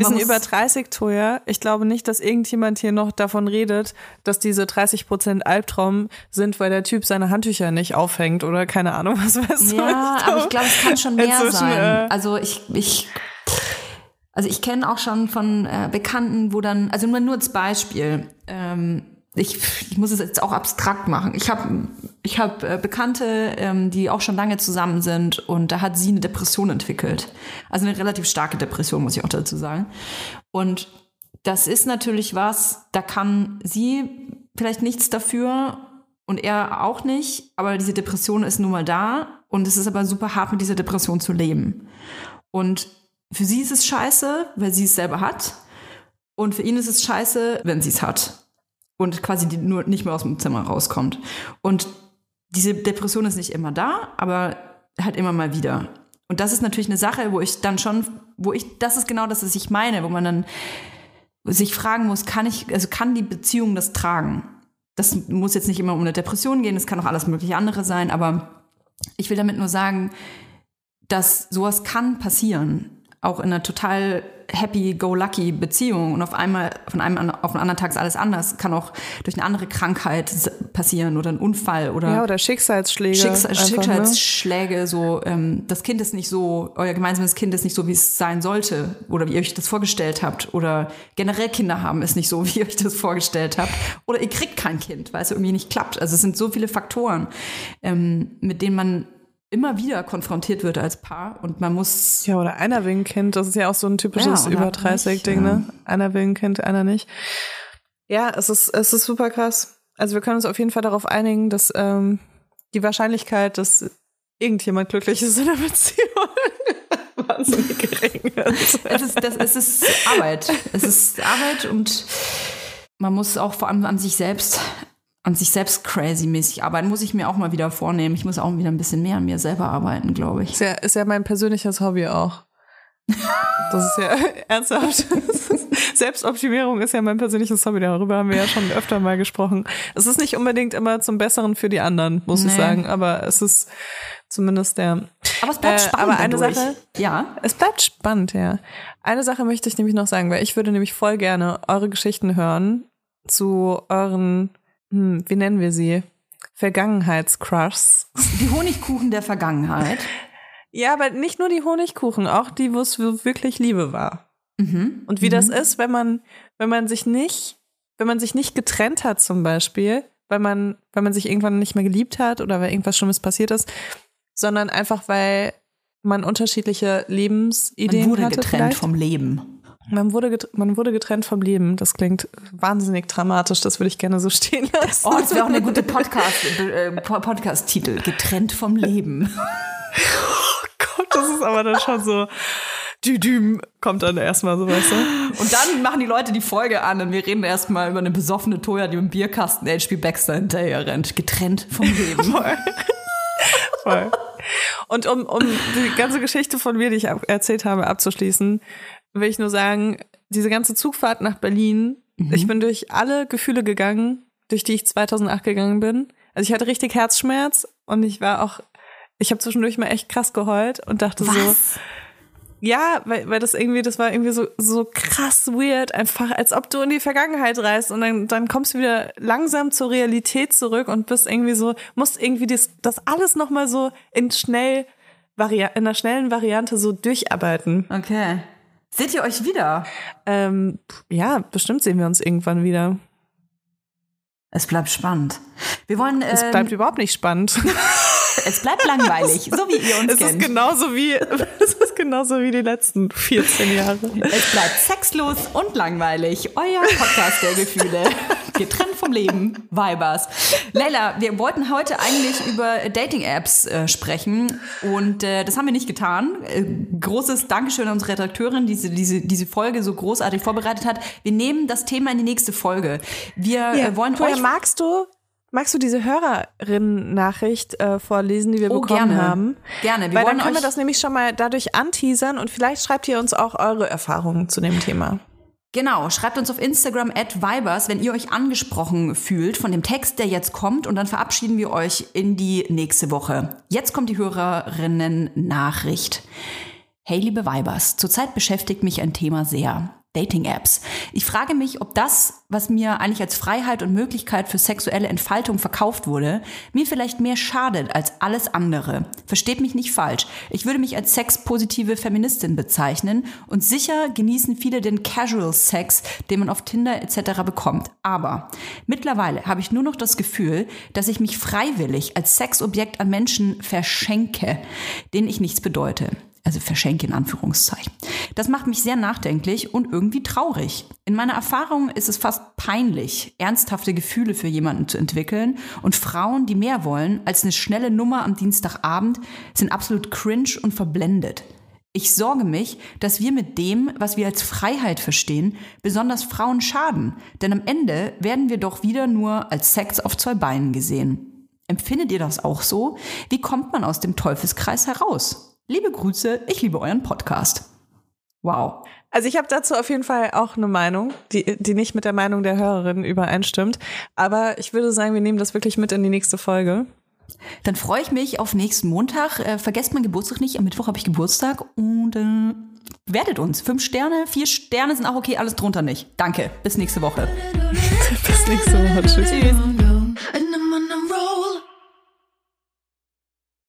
Speaker 2: wir sind über 30, Toja. Ich glaube nicht, dass irgendjemand hier noch davon redet, dass diese 30 Prozent Albtraum sind, weil der Typ seine Handtücher nicht aufhängt oder keine Ahnung, was weißt du.
Speaker 1: Ja, aber ich glaube, es kann schon mehr
Speaker 2: Inzwischen,
Speaker 1: sein.
Speaker 2: äh,
Speaker 1: Also ich, ich, also ich kenne auch schon von äh, Bekannten, wo dann, also nur, nur als Beispiel, ähm, ich, ich muss es jetzt auch abstrakt machen. Ich habe ich hab, äh, Bekannte, ähm, die auch schon lange zusammen sind und da hat sie eine Depression entwickelt. Also eine relativ starke Depression, muss ich auch dazu sagen. Und das ist natürlich was, da kann sie vielleicht nichts dafür und er auch nicht, aber diese Depression ist nun mal da und es ist aber super hart, mit dieser Depression zu leben. Und für sie ist es scheiße, weil sie es selber hat. Und für ihn ist es scheiße, wenn sie es hat. Und quasi die nur nicht mehr aus dem Zimmer rauskommt. Und diese Depression ist nicht immer da, aber halt immer mal wieder. Und das ist natürlich eine Sache, wo ich dann schon, wo ich, das ist genau das, was ich meine, wo man dann sich fragen muss, kann ich, also kann die Beziehung das tragen? Das muss jetzt nicht immer um eine Depression gehen, es kann auch alles mögliche andere sein, aber ich will damit nur sagen, dass sowas kann passieren, auch in einer total happy-go-lucky Beziehung und auf einmal von einem an- auf den anderen Tag ist alles anders. Kann auch durch eine andere Krankheit passieren oder ein Unfall oder,
Speaker 2: Ja, oder Schicksalsschläge.
Speaker 1: Schicksal,
Speaker 2: einfach, ne?
Speaker 1: Schicksalsschläge, so ähm, das Kind ist nicht so, euer gemeinsames Kind ist nicht so, wie es sein sollte oder wie ihr euch das vorgestellt habt oder generell Kinder haben ist nicht so, wie ihr euch das vorgestellt habt oder ihr kriegt kein Kind, weil es irgendwie nicht klappt. Also es sind so viele Faktoren, ähm, mit denen man immer wieder konfrontiert wird als Paar und man muss
Speaker 2: Ja, oder einer will ein Kind. Das ist ja auch so ein typisches
Speaker 1: Ja,
Speaker 2: über 30-Ding,
Speaker 1: nicht,
Speaker 2: ne? Einer will ein Kind, einer nicht. Ja, es ist, es ist super krass. Also wir können uns auf jeden Fall darauf einigen, dass ähm, die Wahrscheinlichkeit, dass irgendjemand glücklich ist in der Beziehung, wahnsinnig gering ist.
Speaker 1: es ist, das, es ist Arbeit. Es ist Arbeit und man muss auch vor allem an sich selbst an sich selbst crazy-mäßig arbeiten. Muss ich mir auch mal wieder vornehmen. Ich muss auch wieder ein bisschen mehr an mir selber arbeiten, glaube ich.
Speaker 2: Ist ja, ist ja mein persönliches Hobby auch. Das ist ja ernsthaft. Selbstoptimierung ist ja mein persönliches Hobby. Darüber haben wir ja schon öfter mal gesprochen. Es ist nicht unbedingt immer zum Besseren für die anderen, muss ich
Speaker 1: Nee.
Speaker 2: sagen. Aber es ist zumindest der.
Speaker 1: Aber es bleibt
Speaker 2: Äh,
Speaker 1: spannend
Speaker 2: aber eine
Speaker 1: dadurch.
Speaker 2: Sache-
Speaker 1: Ja.
Speaker 2: Es bleibt spannend, ja. Eine Sache möchte ich nämlich noch sagen, weil ich würde nämlich voll gerne eure Geschichten hören zu euren, hm, wie nennen wir sie? Vergangenheitscrushs.
Speaker 1: Die Honigkuchen der Vergangenheit.
Speaker 2: Ja, aber nicht nur die Honigkuchen, auch die, wo es wirklich Liebe war.
Speaker 1: Mhm.
Speaker 2: Und wie das ist, wenn man, wenn man sich nicht, wenn man sich nicht getrennt hat zum Beispiel, weil man, weil man sich irgendwann nicht mehr geliebt hat oder weil irgendwas Schlimmes passiert ist, sondern einfach weil man unterschiedliche Lebensideen
Speaker 1: Man wurde
Speaker 2: hatte
Speaker 1: getrennt
Speaker 2: vielleicht.
Speaker 1: vom Leben.
Speaker 2: Man wurde, man wurde getrennt vom Leben. Das klingt wahnsinnig dramatisch. Das würde ich gerne so stehen lassen.
Speaker 1: Oh, das wäre auch eine gute Podcast, äh, Po- Podcast-Titel. Getrennt vom Leben.
Speaker 2: Gott, das ist aber dann schon so. Düdüm kommt dann erstmal so, weißt du?
Speaker 1: Und dann machen die Leute die Folge an und wir reden erstmal über eine besoffene Toya, die im Bierkasten HP Baxter hinterher rennt. Getrennt vom Leben.
Speaker 2: Voll. Und um, um die ganze Geschichte von mir, die ich erzählt habe, abzuschließen, will ich nur sagen, diese ganze Zugfahrt nach Berlin, ich bin durch alle Gefühle gegangen, durch die ich 2008 gegangen bin. Also ich hatte richtig Herzschmerz und ich war auch, ich habe zwischendurch mal echt krass geheult und dachte so,
Speaker 1: Was?
Speaker 2: ja, weil, weil das irgendwie, das war irgendwie so, so krass weird, einfach als ob du in die Vergangenheit reist und dann, dann kommst du wieder langsam zur Realität zurück und bist irgendwie so, musst irgendwie das, das alles nochmal so in schnell, in einer schnellen Variante so durcharbeiten.
Speaker 1: Okay. Seht ihr euch wieder?
Speaker 2: Ähm, ja, bestimmt sehen wir uns irgendwann wieder.
Speaker 1: Es bleibt spannend. Wir wollen.
Speaker 2: Es
Speaker 1: ähm,
Speaker 2: bleibt überhaupt nicht spannend.
Speaker 1: es bleibt langweilig, so wie ihr uns
Speaker 2: Es ist
Speaker 1: kennt.
Speaker 2: genauso wie, es ist genauso wie die letzten 14 Jahre.
Speaker 1: Es bleibt sexlos und langweilig. Euer Podcast der Gefühle. Getrennt vom Leben. Vibers. Leila, wir wollten heute eigentlich über Dating-Apps äh, sprechen und äh, das haben wir nicht getan. Äh, großes Dankeschön an unsere Redakteurin, die diese, diese, diese Folge so großartig vorbereitet hat. Wir nehmen das Thema in die nächste Folge. Wir äh, wollen
Speaker 2: Toya,
Speaker 1: euch...
Speaker 2: magst du, magst du diese Hörerinnen-Nachricht äh, vorlesen, die wir
Speaker 1: Oh,
Speaker 2: bekommen
Speaker 1: gerne.
Speaker 2: haben?
Speaker 1: Gerne. Wir
Speaker 2: Weil
Speaker 1: wollen
Speaker 2: dann können wir das nämlich schon mal dadurch anteasern und vielleicht schreibt ihr uns auch eure Erfahrungen zu dem Thema.
Speaker 1: Genau, schreibt uns auf Instagram at Vibers, wenn ihr euch angesprochen fühlt von dem Text, der jetzt kommt und dann verabschieden wir euch in die nächste Woche. Jetzt kommt die Hörerinnen-Nachricht. Hey liebe Vibers, zurzeit beschäftigt mich ein Thema sehr. Dating-Apps. Ich frage mich, ob das, was mir eigentlich als Freiheit und Möglichkeit für sexuelle Entfaltung verkauft wurde, mir vielleicht mehr schadet als alles andere. Versteht mich nicht falsch. Ich würde mich als sexpositive Feministin bezeichnen und sicher genießen viele den Casual Sex, den man auf Tinder etc. bekommt. Aber mittlerweile habe ich nur noch das Gefühl, dass ich mich freiwillig als Sexobjekt an Menschen verschenke, denen ich nichts bedeute. Also verschenke in Anführungszeichen. Das macht mich sehr nachdenklich und irgendwie traurig. In meiner Erfahrung ist es fast peinlich, ernsthafte Gefühle für jemanden zu entwickeln und Frauen, die mehr wollen als eine schnelle Nummer am Dienstagabend, sind absolut cringe und verblendet. Ich sorge mich, dass wir mit dem, was wir als Freiheit verstehen, besonders Frauen schaden. Denn am Ende werden wir doch wieder nur als Sex auf zwei Beinen gesehen. Empfindet ihr das auch so? Wie kommt man aus dem Teufelskreis heraus? Liebe Grüße, ich liebe euren Podcast. Wow.
Speaker 2: Also ich habe dazu auf jeden Fall auch eine Meinung, die, die nicht mit der Meinung der Hörerin übereinstimmt. Aber ich würde sagen, wir nehmen das wirklich mit in die nächste Folge.
Speaker 1: Dann freue ich mich auf nächsten Montag. Äh, vergesst meinen Geburtstag nicht. Am Mittwoch habe ich Geburtstag und äh, bewertet uns. Fünf Sterne, vier Sterne sind auch okay, alles drunter nicht. Danke. Bis nächste Woche.
Speaker 2: Bis nächste Woche. Tschüss.
Speaker 1: Tschüss.